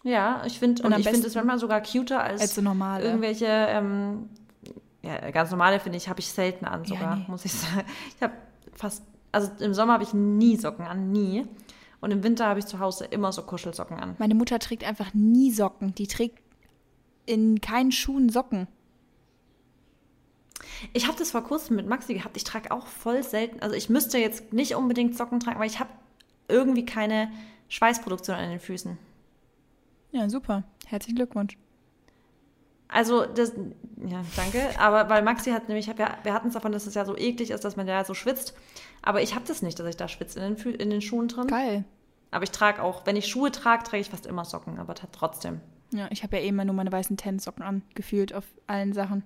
Ja, ich finde, Und und, ich finde es manchmal sogar cuter als, Als so normale. irgendwelche, ähm, ja, ganz normale finde ich, habe ich selten an sogar, nee. muss ich sagen. Ich habe fast, also im Sommer habe ich nie Socken an, nie. Und im Winter habe ich zu Hause immer so Kuschelsocken an. Meine Mutter trägt einfach nie Socken. Die trägt in keinen Schuhen Socken. Ich habe das vor kurzem mit Maxi gehabt. Ich trage auch voll selten. Also ich müsste jetzt nicht unbedingt Socken tragen, weil ich habe irgendwie keine Schweißproduktion an den Füßen. Ja, super. Herzlichen Glückwunsch. Also das, ja, danke. Aber weil Maxi hat nämlich, ich hab ja, wir hatten es davon, dass es ja so eklig ist, dass man ja so schwitzt. Aber ich habe das nicht, dass ich da schwitze in den, in den Schuhen drin. Geil. Aber ich trage auch, wenn ich Schuhe trage, trage ich fast immer Socken, aber trotzdem. Ja, ich habe ja eh immer nur meine weißen Tennissocken an, gefühlt auf allen Sachen.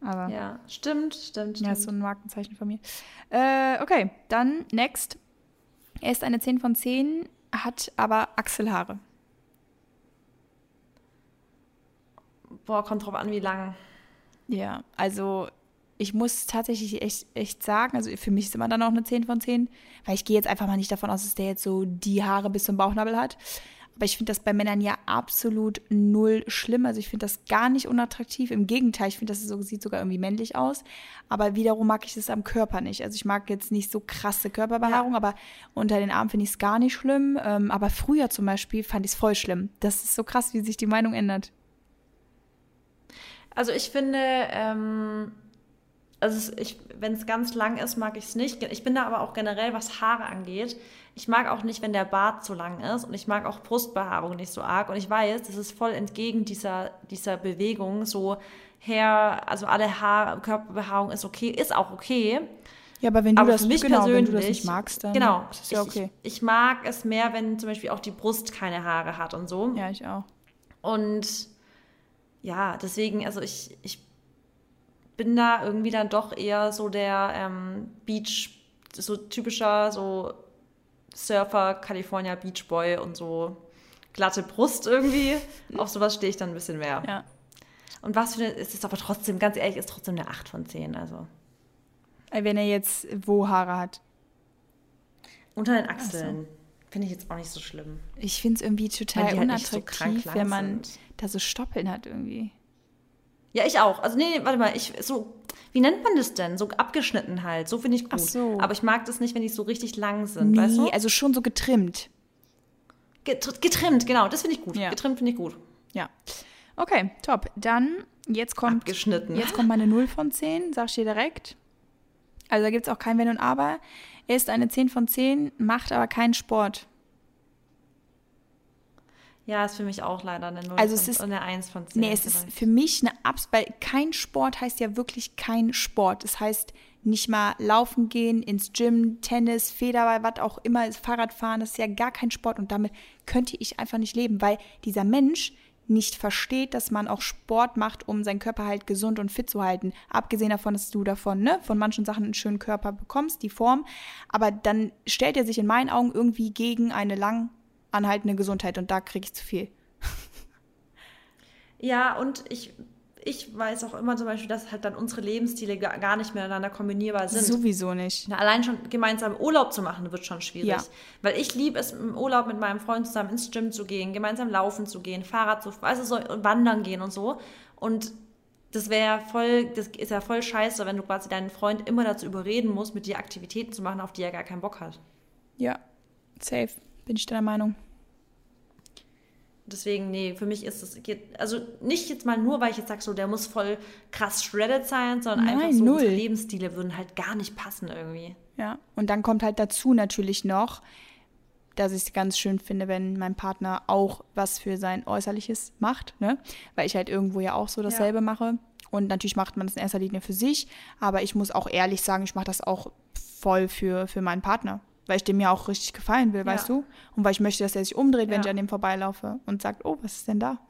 Aber ja, Ja, stimmt, stimmt, ist so ein Markenzeichen von mir. Äh, okay, dann next. Er ist eine 10 von 10, hat aber Achselhaare. Boah, kommt drauf an, wie lang. Ja, also ich muss tatsächlich echt, echt sagen, also für mich ist immer dann auch eine 10 von 10, weil ich gehe jetzt einfach mal nicht davon aus, dass der jetzt so die Haare bis zum Bauchnabel hat. Aber ich finde das bei Männern ja absolut null schlimm. Also ich finde das gar nicht unattraktiv. Im Gegenteil, ich finde, das so, sieht sogar irgendwie männlich aus. Aber wiederum mag ich es am Körper nicht. Also ich mag jetzt nicht so krasse Körperbehaarung, aber unter den Armen finde ich es gar nicht schlimm. Ähm, aber früher zum Beispiel fand ich es voll schlimm. Das ist so krass, wie sich die Meinung ändert. Also ich finde, ähm, also wenn es ganz lang ist, mag ich es nicht. Ich bin da aber auch generell, was Haare angeht. Ich mag auch nicht, wenn der Bart zu lang ist und ich mag auch Brustbehaarung nicht so arg. Und ich weiß, das ist voll entgegen dieser, dieser Bewegung, so her, also alle Haar, Körperbehaarung ist okay, ist auch okay. Ja, aber wenn du Aber das mich genau, persönlich, wenn du das nicht magst, dann genau, ist es ja ich, okay. ich, ich mag es mehr, wenn zum Beispiel auch die Brust keine Haare hat und so. Ja, ich auch. Und ja, deswegen, also ich, ich bin da irgendwie dann doch eher so der ähm, Beach, so typischer, so Surfer, California Beach Boy und so glatte Brust irgendwie. Auf sowas stehe ich dann ein bisschen mehr. Ja. Und was für eine, es ist aber trotzdem, ganz ehrlich, ist trotzdem eine 8 von 10. Also Äh, Wenn er jetzt wo Haare hat. unter den Achseln finde ich jetzt auch nicht so schlimm. Ich finde es irgendwie total halt so unattraktiv, lang wenn man sind. da so Stoppeln hat irgendwie. Ja, ich auch. Also nee, nee, warte mal, ich so wie nennt man das denn? So abgeschnitten halt. So finde ich gut. Ach so. Aber ich mag das nicht, wenn die so richtig lang sind, Nee, weißt du? also schon so getrimmt. Getr- Getrimmt, genau, das finde ich gut. Ja. Getrimmt finde ich gut. Ja. Okay, top. Dann Jetzt kommt, Abgeschnitten. jetzt kommt meine 0 von 10, sag ich dir direkt. Also da gibt es auch kein Wenn und Aber. Er ist eine 10 von 10, macht aber keinen Sport. Ja, ist für mich auch leider eine 0 Also es ist- eine 1 von 10. Nee, es ist für mich eine Abs, weil kein Sport heißt ja wirklich kein Sport. Es heißt nicht mal laufen gehen, ins Gym, Tennis, Federball, was auch immer, Fahrradfahren, das ist ja gar kein Sport und damit könnte ich einfach nicht leben, weil dieser Mensch nicht versteht, dass man auch Sport macht, um seinen Körper halt gesund und fit zu halten. Abgesehen davon, dass du davon, ne, von manchen Sachen einen schönen Körper bekommst, die Form, aber dann stellt er sich in meinen Augen irgendwie gegen eine lang anhaltende Gesundheit und da kriege ich zu viel. Ja, und ich, ich weiß auch immer zum Beispiel, dass halt dann unsere Lebensstile ga- gar nicht miteinander kombinierbar sind. Sowieso nicht. Allein schon gemeinsam Urlaub zu machen, wird schon schwierig. Ja. Weil ich liebe es, im Urlaub mit meinem Freund zusammen ins Gym zu gehen, gemeinsam laufen zu gehen, Fahrrad zu also so wandern gehen und so. Und das wäre ja voll, das ist ja voll scheiße, wenn du quasi deinen Freund immer dazu überreden musst, mit dir Aktivitäten zu machen, auf die er gar keinen Bock hat. Ja, safe. Bin ich deiner Meinung. Deswegen, nee, für mich ist es, geht- also nicht jetzt mal nur, weil ich jetzt sage, so, der muss voll krass shredded sein, sondern Nein, einfach so, null. unsere Lebensstile würden halt gar nicht passen irgendwie. Ja. Und dann kommt halt dazu natürlich noch, dass ich es ganz schön finde, wenn mein Partner auch was für sein Äußerliches macht, ne? Weil ich halt irgendwo ja auch so dasselbe mache. Und natürlich macht man das in erster Linie für sich, aber ich muss auch ehrlich sagen, ich mache das auch voll für, für meinen Partner. Weil ich dem ja auch richtig gefallen will, weißt du? Und weil ich möchte, dass er sich umdreht, wenn Ja. ich an dem vorbeilaufe und sagt, oh, was ist denn da?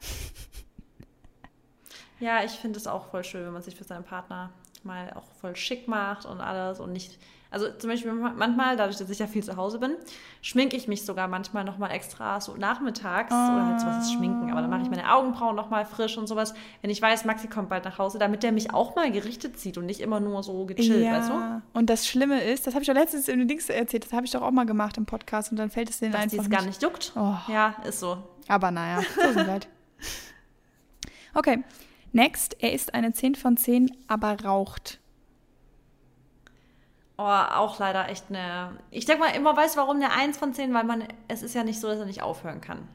Ja, ich finde es auch voll schön, wenn man sich für seinen Partner mal auch voll schick macht und alles und nicht. Also zum Beispiel manchmal, dadurch, dass ich ja viel zu Hause bin, schminke ich mich sogar manchmal nochmal extra so nachmittags oder halt sowas ist Schminken, aber dann mache ich meine Augenbrauen nochmal frisch und sowas, wenn ich weiß, Maxi kommt bald nach Hause, damit der mich auch mal gerichtet sieht und nicht immer nur so gechillt, weißt du? Und das Schlimme ist, das habe ich doch letztens in den Dings erzählt, das habe ich doch auch mal gemacht im Podcast und dann fällt es denen Dass einfach es gar nicht juckt. Oh. Ja, ist so. Aber naja, so sind halt. Okay, next. Er ist eine 10 von 10, aber raucht. Oh, auch leider echt eine. Ich denke mal, immer weiß, warum eine 1 von 10, weil man, es ist ja nicht so, dass er nicht aufhören kann.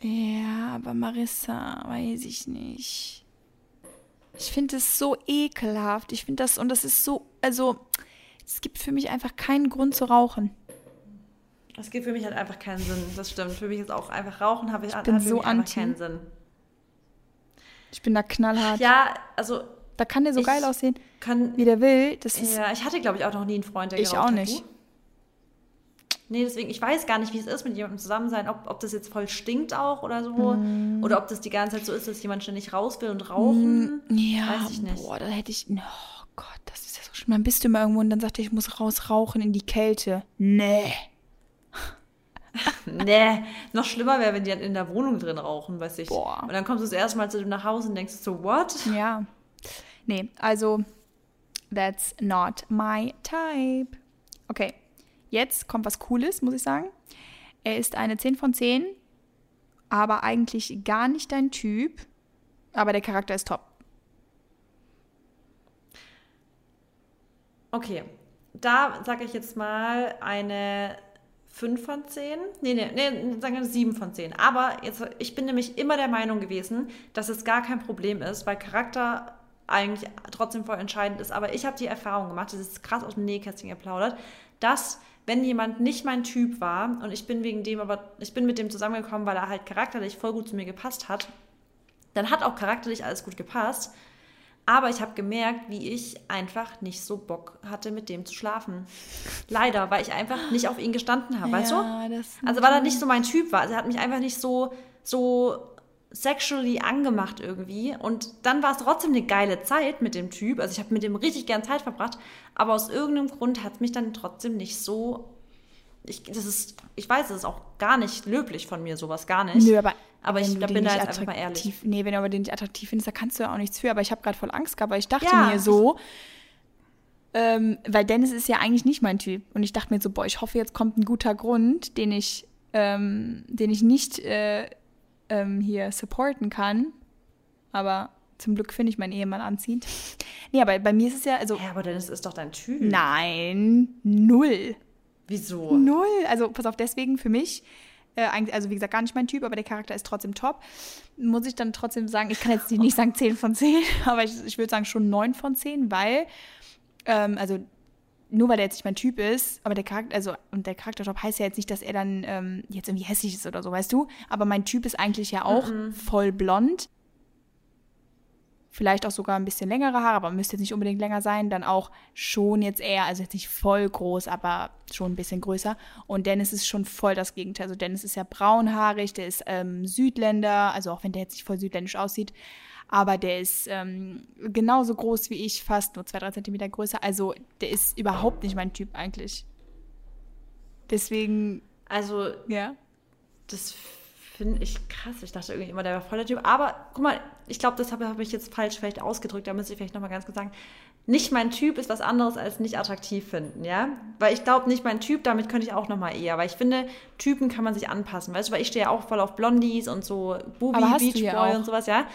Ja, aber Marissa, weiß ich nicht. Ich finde es so ekelhaft. Ich finde das, und das ist so, also, es gibt für mich einfach keinen Grund zu rauchen. Das gibt für mich halt einfach keinen Sinn. Das stimmt. Für mich ist auch einfach Rauchen, habe ich, hat bin für so anti. keinen Sinn. Ich bin da knallhart. Ja, also Da kann der so Ich- geil aussehen, kann. wie der will. Das ist, Ja, ich hatte, glaube ich, auch noch nie einen Freund, der Ich geraucht auch nicht. Nee, deswegen, ich weiß gar nicht, wie es ist, mit jemandem zusammen sein, ob, ob das jetzt voll stinkt auch oder so. Mm. Oder ob das die ganze Zeit so ist, dass jemand ständig raus will und rauchen. ja, Weiß ich nicht. boah, da hätte ich, oh Gott, das ist ja so schlimm. Dann bist du immer irgendwo und dann sagt er, ich muss raus rauchen in die Kälte. Nee. Nee, noch schlimmer wäre, wenn die dann in der Wohnung drin rauchen, weiß ich. Boah. Und dann kommst du das erste Mal zu dem nach Hause und denkst so, what? Ja. Nee, also, that's not my type. Okay, jetzt kommt was Cooles, muss ich sagen. Er ist eine 10 von 10, aber eigentlich gar nicht dein Typ. Aber der Charakter ist top. Okay, da sage ich jetzt mal eine 5 von 10. Nee, nee, nee, sagen wir eine 7 von 10. Aber jetzt, ich bin nämlich immer der Meinung gewesen, dass es gar kein Problem ist, weil Charakter eigentlich trotzdem voll entscheidend ist. Aber ich habe die Erfahrung gemacht, das ist krass aus dem Nähkästchen geplaudert, dass wenn jemand nicht mein Typ war und ich bin wegen dem aber, ich bin mit dem zusammengekommen, weil er halt charakterlich voll gut zu mir gepasst hat, dann hat auch charakterlich alles gut gepasst. Aber ich habe gemerkt, wie ich einfach nicht so Bock hatte, mit dem zu schlafen. Leider, weil ich einfach nicht auf ihn gestanden habe, weißt du? Also weil er nicht so mein Typ war. Also er hat mich einfach nicht so, so sexually angemacht irgendwie. Und dann war es trotzdem eine geile Zeit mit dem Typ. Also ich habe mit dem richtig gern Zeit verbracht. Aber aus irgendeinem Grund hat es mich dann trotzdem nicht so. Ich, das ist, ich weiß, es ist auch gar nicht löblich von mir, sowas gar nicht. Nö, aber, Aber ich den bin da jetzt einfach mal ehrlich. Nee, wenn du aber den nicht attraktiv findest, da kannst du ja auch nichts für. Aber ich habe gerade voll Angst gehabt, weil ich dachte Ja, mir so, ähm, weil Dennis ist ja eigentlich nicht mein Typ. Und ich dachte mir so, boah, ich hoffe, jetzt kommt ein guter Grund, den ich, ähm, den ich nicht äh, ähm, hier supporten kann. Aber zum Glück finde ich meinen Ehemann anziehend. Nee, aber bei mir ist es ja, also, Ja, aber Dennis ist doch dein Typ. nein, null. Wieso? Null. Also pass auf, deswegen für mich Äh, also wie gesagt, gar nicht mein Typ, aber der Charakter ist trotzdem top. Muss ich dann trotzdem sagen, ich kann jetzt nicht sagen 10 von 10, aber ich, ich würde sagen schon 9 von 10, weil, ähm, also nur weil der jetzt nicht mein Typ ist, aber der Charakter, also und der Charakterjob heißt ja jetzt nicht, dass er dann ähm, jetzt irgendwie hässlich ist oder so, weißt du? Aber mein Typ ist eigentlich ja auch -mm. voll blond vielleicht auch sogar ein bisschen längere Haare, aber müsste jetzt nicht unbedingt länger sein, dann auch schon jetzt eher, also jetzt nicht voll groß, aber schon ein bisschen größer. Und Dennis ist schon voll das Gegenteil. Also Dennis ist ja braunhaarig, der ist ähm, Südländer, also auch wenn der jetzt nicht voll südländisch aussieht, aber der ist ähm, genauso groß wie ich, fast nur zwei, drei Zentimeter größer. Also der ist überhaupt nicht mein Typ eigentlich. Deswegen. Also, ja. Das finde ich krass. Ich dachte irgendwie immer, der war voll der Typ. Aber guck mal, ich glaube, das habe hab ich jetzt falsch vielleicht ausgedrückt. Da müsste ich vielleicht nochmal ganz kurz sagen. Nicht mein Typ ist was anderes als nicht attraktiv finden, ja? Weil ich glaube, nicht mein Typ, damit könnte ich auch nochmal eher. Weil ich finde, Typen kann man sich anpassen, weißt du? Weil ich stehe ja auch voll auf Blondies und so Booby, Beach Boy und sowas, ja?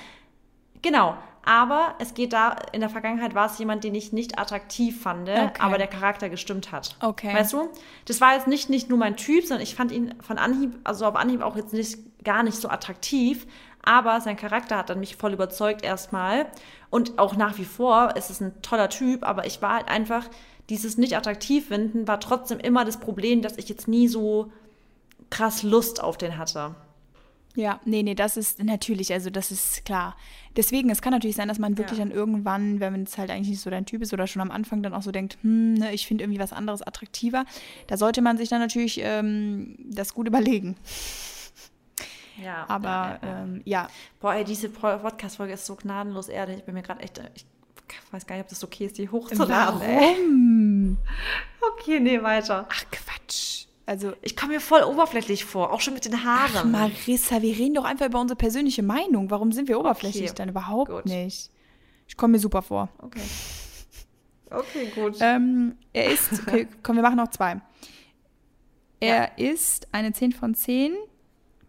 Genau. Aber es geht da, in der Vergangenheit war es jemand, den ich nicht attraktiv fand, okay. aber der Charakter gestimmt hat. Okay. Weißt du? Das war jetzt nicht, nicht nur mein Typ, sondern ich fand ihn von Anhieb, also auf Anhieb auch jetzt nicht, gar nicht so attraktiv. Aber sein Charakter hat dann mich voll überzeugt erstmal. Und auch nach wie vor ist es ein toller Typ, aber ich war halt einfach, dieses nicht attraktiv finden war trotzdem immer das Problem, dass ich jetzt nie so krass Lust auf den hatte. Ja, nee, nee, das ist natürlich, also das ist klar. Deswegen, es kann natürlich sein, dass man wirklich ja. dann irgendwann, wenn es halt eigentlich nicht so dein Typ ist oder schon am Anfang dann auch so denkt, hm, ne, ich finde irgendwie was anderes attraktiver, da sollte man sich dann natürlich ähm, das gut überlegen. Ja. Aber ja, ja, ähm, ja. Boah, ey, diese Podcast-Folge ist so gnadenlos ehrlich. Ich bin mir gerade echt, ich weiß gar nicht, ob das okay ist, die hochzuladen. Warum? Ey. Okay, nee, weiter. Ach, Quatsch. Also, ich komme mir voll oberflächlich vor, auch schon mit den Haaren. Ach, Marissa, wir reden doch einfach über unsere persönliche Meinung. Warum sind wir oberflächlich okay. dann überhaupt gut. nicht? Ich komme mir super vor. Okay. Okay, gut. Ähm, er ist, okay, komm, wir machen noch zwei. Er ja. ist eine 10 von 10,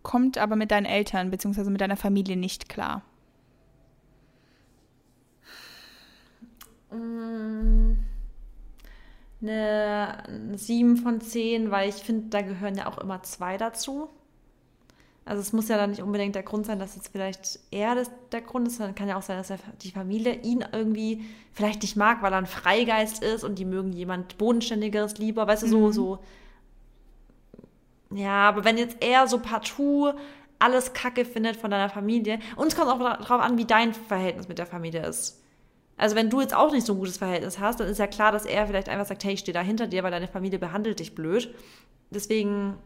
kommt aber mit deinen Eltern bzw. mit deiner Familie nicht klar. Mm eine 7 von 10, weil ich finde, da gehören ja auch immer zwei dazu. Also es muss ja dann nicht unbedingt der Grund sein, dass jetzt vielleicht er das, der Grund ist, sondern kann ja auch sein, dass die Familie ihn irgendwie vielleicht nicht mag, weil er ein Freigeist ist und die mögen jemand Bodenständigeres lieber, weißt du, so, mhm. so. Ja, aber wenn jetzt er so partout alles Kacke findet von deiner Familie, uns kommt auch darauf an, wie dein Verhältnis mit der Familie ist. Also wenn du jetzt auch nicht so ein gutes Verhältnis hast, dann ist ja klar, dass er vielleicht einfach sagt, hey, ich stehe da hinter dir, weil deine Familie behandelt dich blöd. Deswegen.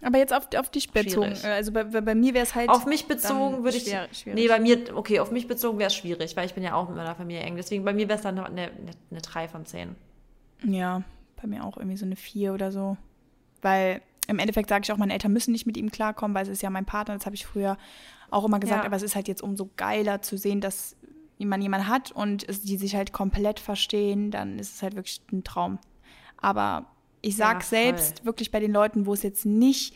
Aber jetzt auf, auf dich bezogen. Schwierig. Also bei, bei mir wäre es halt. Auf mich bezogen würde ich. Schwer, schwierig. Nee, bei mir, okay, auf mich bezogen wäre es schwierig, weil ich bin ja auch mit meiner Familie eng. Deswegen bei mir wäre es dann eine, eine, eine 3 von 10. Ja, bei mir auch irgendwie so eine 4 oder so. Weil im Endeffekt sage ich auch, meine Eltern müssen nicht mit ihm klarkommen, weil es ist ja mein Partner, das habe ich früher auch immer gesagt, ja. aber es ist halt jetzt umso geiler zu sehen, dass man jemanden hat und die sich halt komplett verstehen, dann ist es halt wirklich ein Traum. Aber ich sag ja, selbst wirklich bei den Leuten, wo es jetzt nicht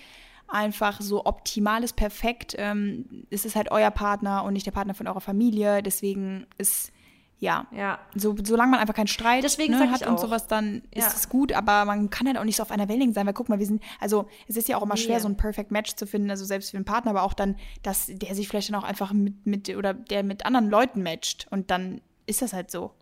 einfach so optimal ist, perfekt, ähm, ist es halt euer Partner und nicht der Partner von eurer Familie. Deswegen ist ja, ja. So, solange man einfach keinen Streit ne, hat und sowas, dann ja. ist es gut, aber man kann halt auch nicht so auf einer Wellenlänge sein, weil guck mal, wir sind, also es ist ja auch immer schwer, so ein Perfect Match zu finden, also selbst für einen Partner, aber auch dann, dass der sich vielleicht dann auch einfach mit, mit oder der mit anderen Leuten matcht und dann ist das halt so.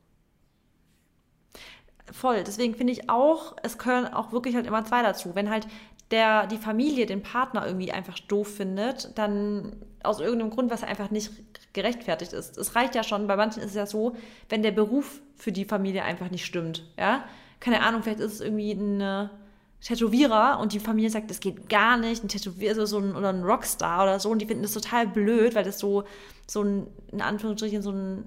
Voll, deswegen finde ich auch, es gehören auch wirklich halt immer zwei dazu. Wenn halt der die Familie den Partner irgendwie einfach doof findet, dann aus irgendeinem Grund, was einfach nicht gerechtfertigt ist. Es reicht ja schon, bei manchen ist es ja so, wenn der Beruf für die Familie einfach nicht stimmt, ja. Keine Ahnung, vielleicht ist es irgendwie ein Tätowierer und die Familie sagt, das geht gar nicht, ein Tätowierer so ein, oder ein Rockstar oder so und die finden das total blöd, weil das so, so ein, in Anführungsstrichen, so ein,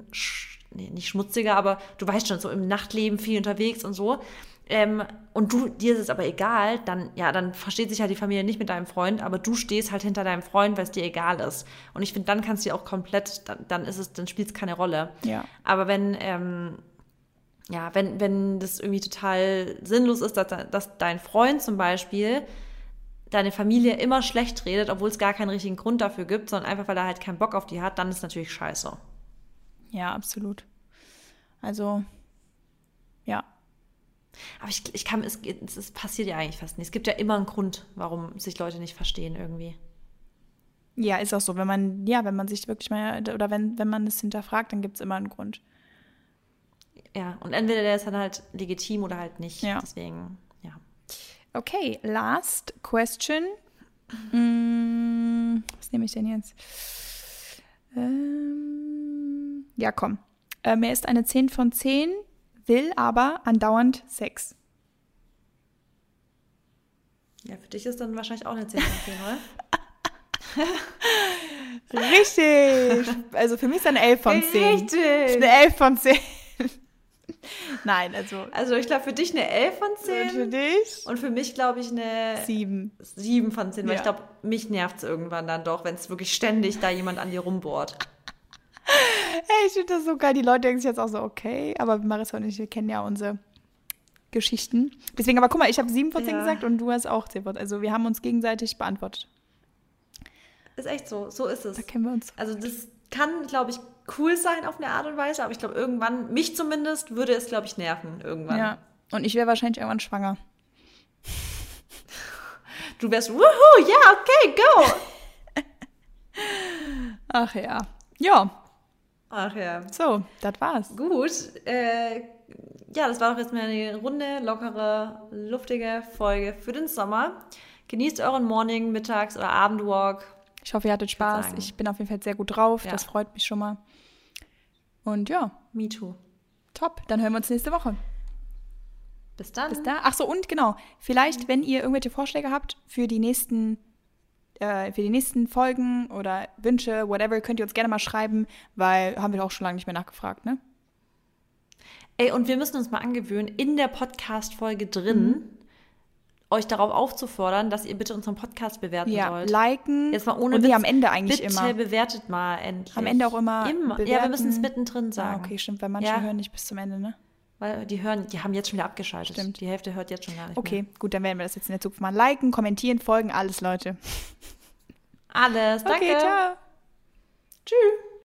nee, nicht schmutziger, aber du weißt schon, so im Nachtleben viel unterwegs und so ähm, und du, dir ist es aber egal, dann, ja, dann versteht sich halt die Familie nicht mit deinem Freund, aber du stehst halt hinter deinem Freund, weil es dir egal ist. Und ich finde, dann kannst du auch komplett, dann, dann ist es, dann spielt es keine Rolle. Ja. Aber wenn, ähm, ja, wenn, wenn das irgendwie total sinnlos ist, dass, dass dein Freund zum Beispiel deine Familie immer schlecht redet, obwohl es gar keinen richtigen Grund dafür gibt, sondern einfach, weil er halt keinen Bock auf die hat, dann ist es natürlich scheiße. Ja, absolut. Also, ja, Aber ich, ich kann, es, es, passiert ja eigentlich fast nicht. Es gibt ja immer einen Grund, warum sich Leute nicht verstehen irgendwie. Ja, ist auch so. Wenn man, ja, wenn man sich wirklich mal, oder wenn, wenn man es hinterfragt, dann gibt es immer einen Grund. Ja, und entweder der ist dann halt legitim oder halt nicht. Ja. Deswegen, ja. Okay, last question. Mm, was nehme ich denn jetzt? Ähm, ja, komm. Ähm, er ist eine 10 von 10, will aber andauernd Sex. Ja, für dich ist dann wahrscheinlich auch eine 10 von 10, oder? Richtig! Also für mich ist eine 11 von 10. Richtig! Eine 11 von 10. Nein, also Also ich glaube für dich eine 11 von 10. für dich Und für mich glaube ich eine 7. 7 von 10, weil Ja. ich glaube, mich nervt es irgendwann dann doch, wenn es wirklich ständig da jemand an dir rumbohrt. Hey, ich finde das so geil. Die Leute denken sich jetzt auch so, okay, aber Marissa und ich, wir kennen ja unsere Geschichten. Deswegen, aber guck mal, ich habe 7 von 10 Ja. gesagt und du hast auch 10 von 10. Also wir haben uns gegenseitig beantwortet. Ist echt so, so ist es. Da kennen wir uns. Also das kann, glaube ich, cool sein auf eine Art und Weise, aber ich glaube irgendwann, mich zumindest, würde es, glaube ich, nerven irgendwann. Ja. Und ich wäre wahrscheinlich irgendwann schwanger. Du wärst, wuhu, ja, okay, go. Ach ja. Ja, Ach ja. so, das war's. Gut, äh, ja, das war doch jetzt mal eine runde, lockere, luftige Folge für den Sommer. Genießt euren Morning, Mittags- oder Abendwalk. Ich hoffe, ihr hattet Spaß. sagen. Ich bin auf jeden Fall sehr gut drauf. Ja. Das freut mich schon mal. Und ja, Me too. top. Dann hören wir uns nächste Woche. Bis dann. Bis da. Ach so, und genau. Vielleicht, wenn ihr irgendwelche Vorschläge habt für die nächsten, äh, für die nächsten Folgen oder Wünsche, whatever, könnt ihr uns gerne mal schreiben, weil haben wir auch schon lange nicht mehr nachgefragt, ne? Ey, und wir müssen uns mal angewöhnen, in der Podcast-Folge drin Mhm. euch darauf aufzufordern, dass ihr bitte unseren Podcast bewerten Ja, sollt. liken. Jetzt mal ohne und nee, Witz, am Ende eigentlich bitte immer. bewertet mal endlich. Am Ende auch immer Immer. Ja, wir müssen es mittendrin Ah, sagen. okay, stimmt, weil manche Ja. hören nicht bis zum Ende, ne? Weil die hören, die haben jetzt schon wieder abgeschaltet. Stimmt. Die Hälfte hört jetzt schon gar nicht Okay, mehr. gut, dann werden wir das jetzt in der Zukunft mal liken, kommentieren, folgen, alles, Leute. Alles, danke. Okay, ciao. Tschüss.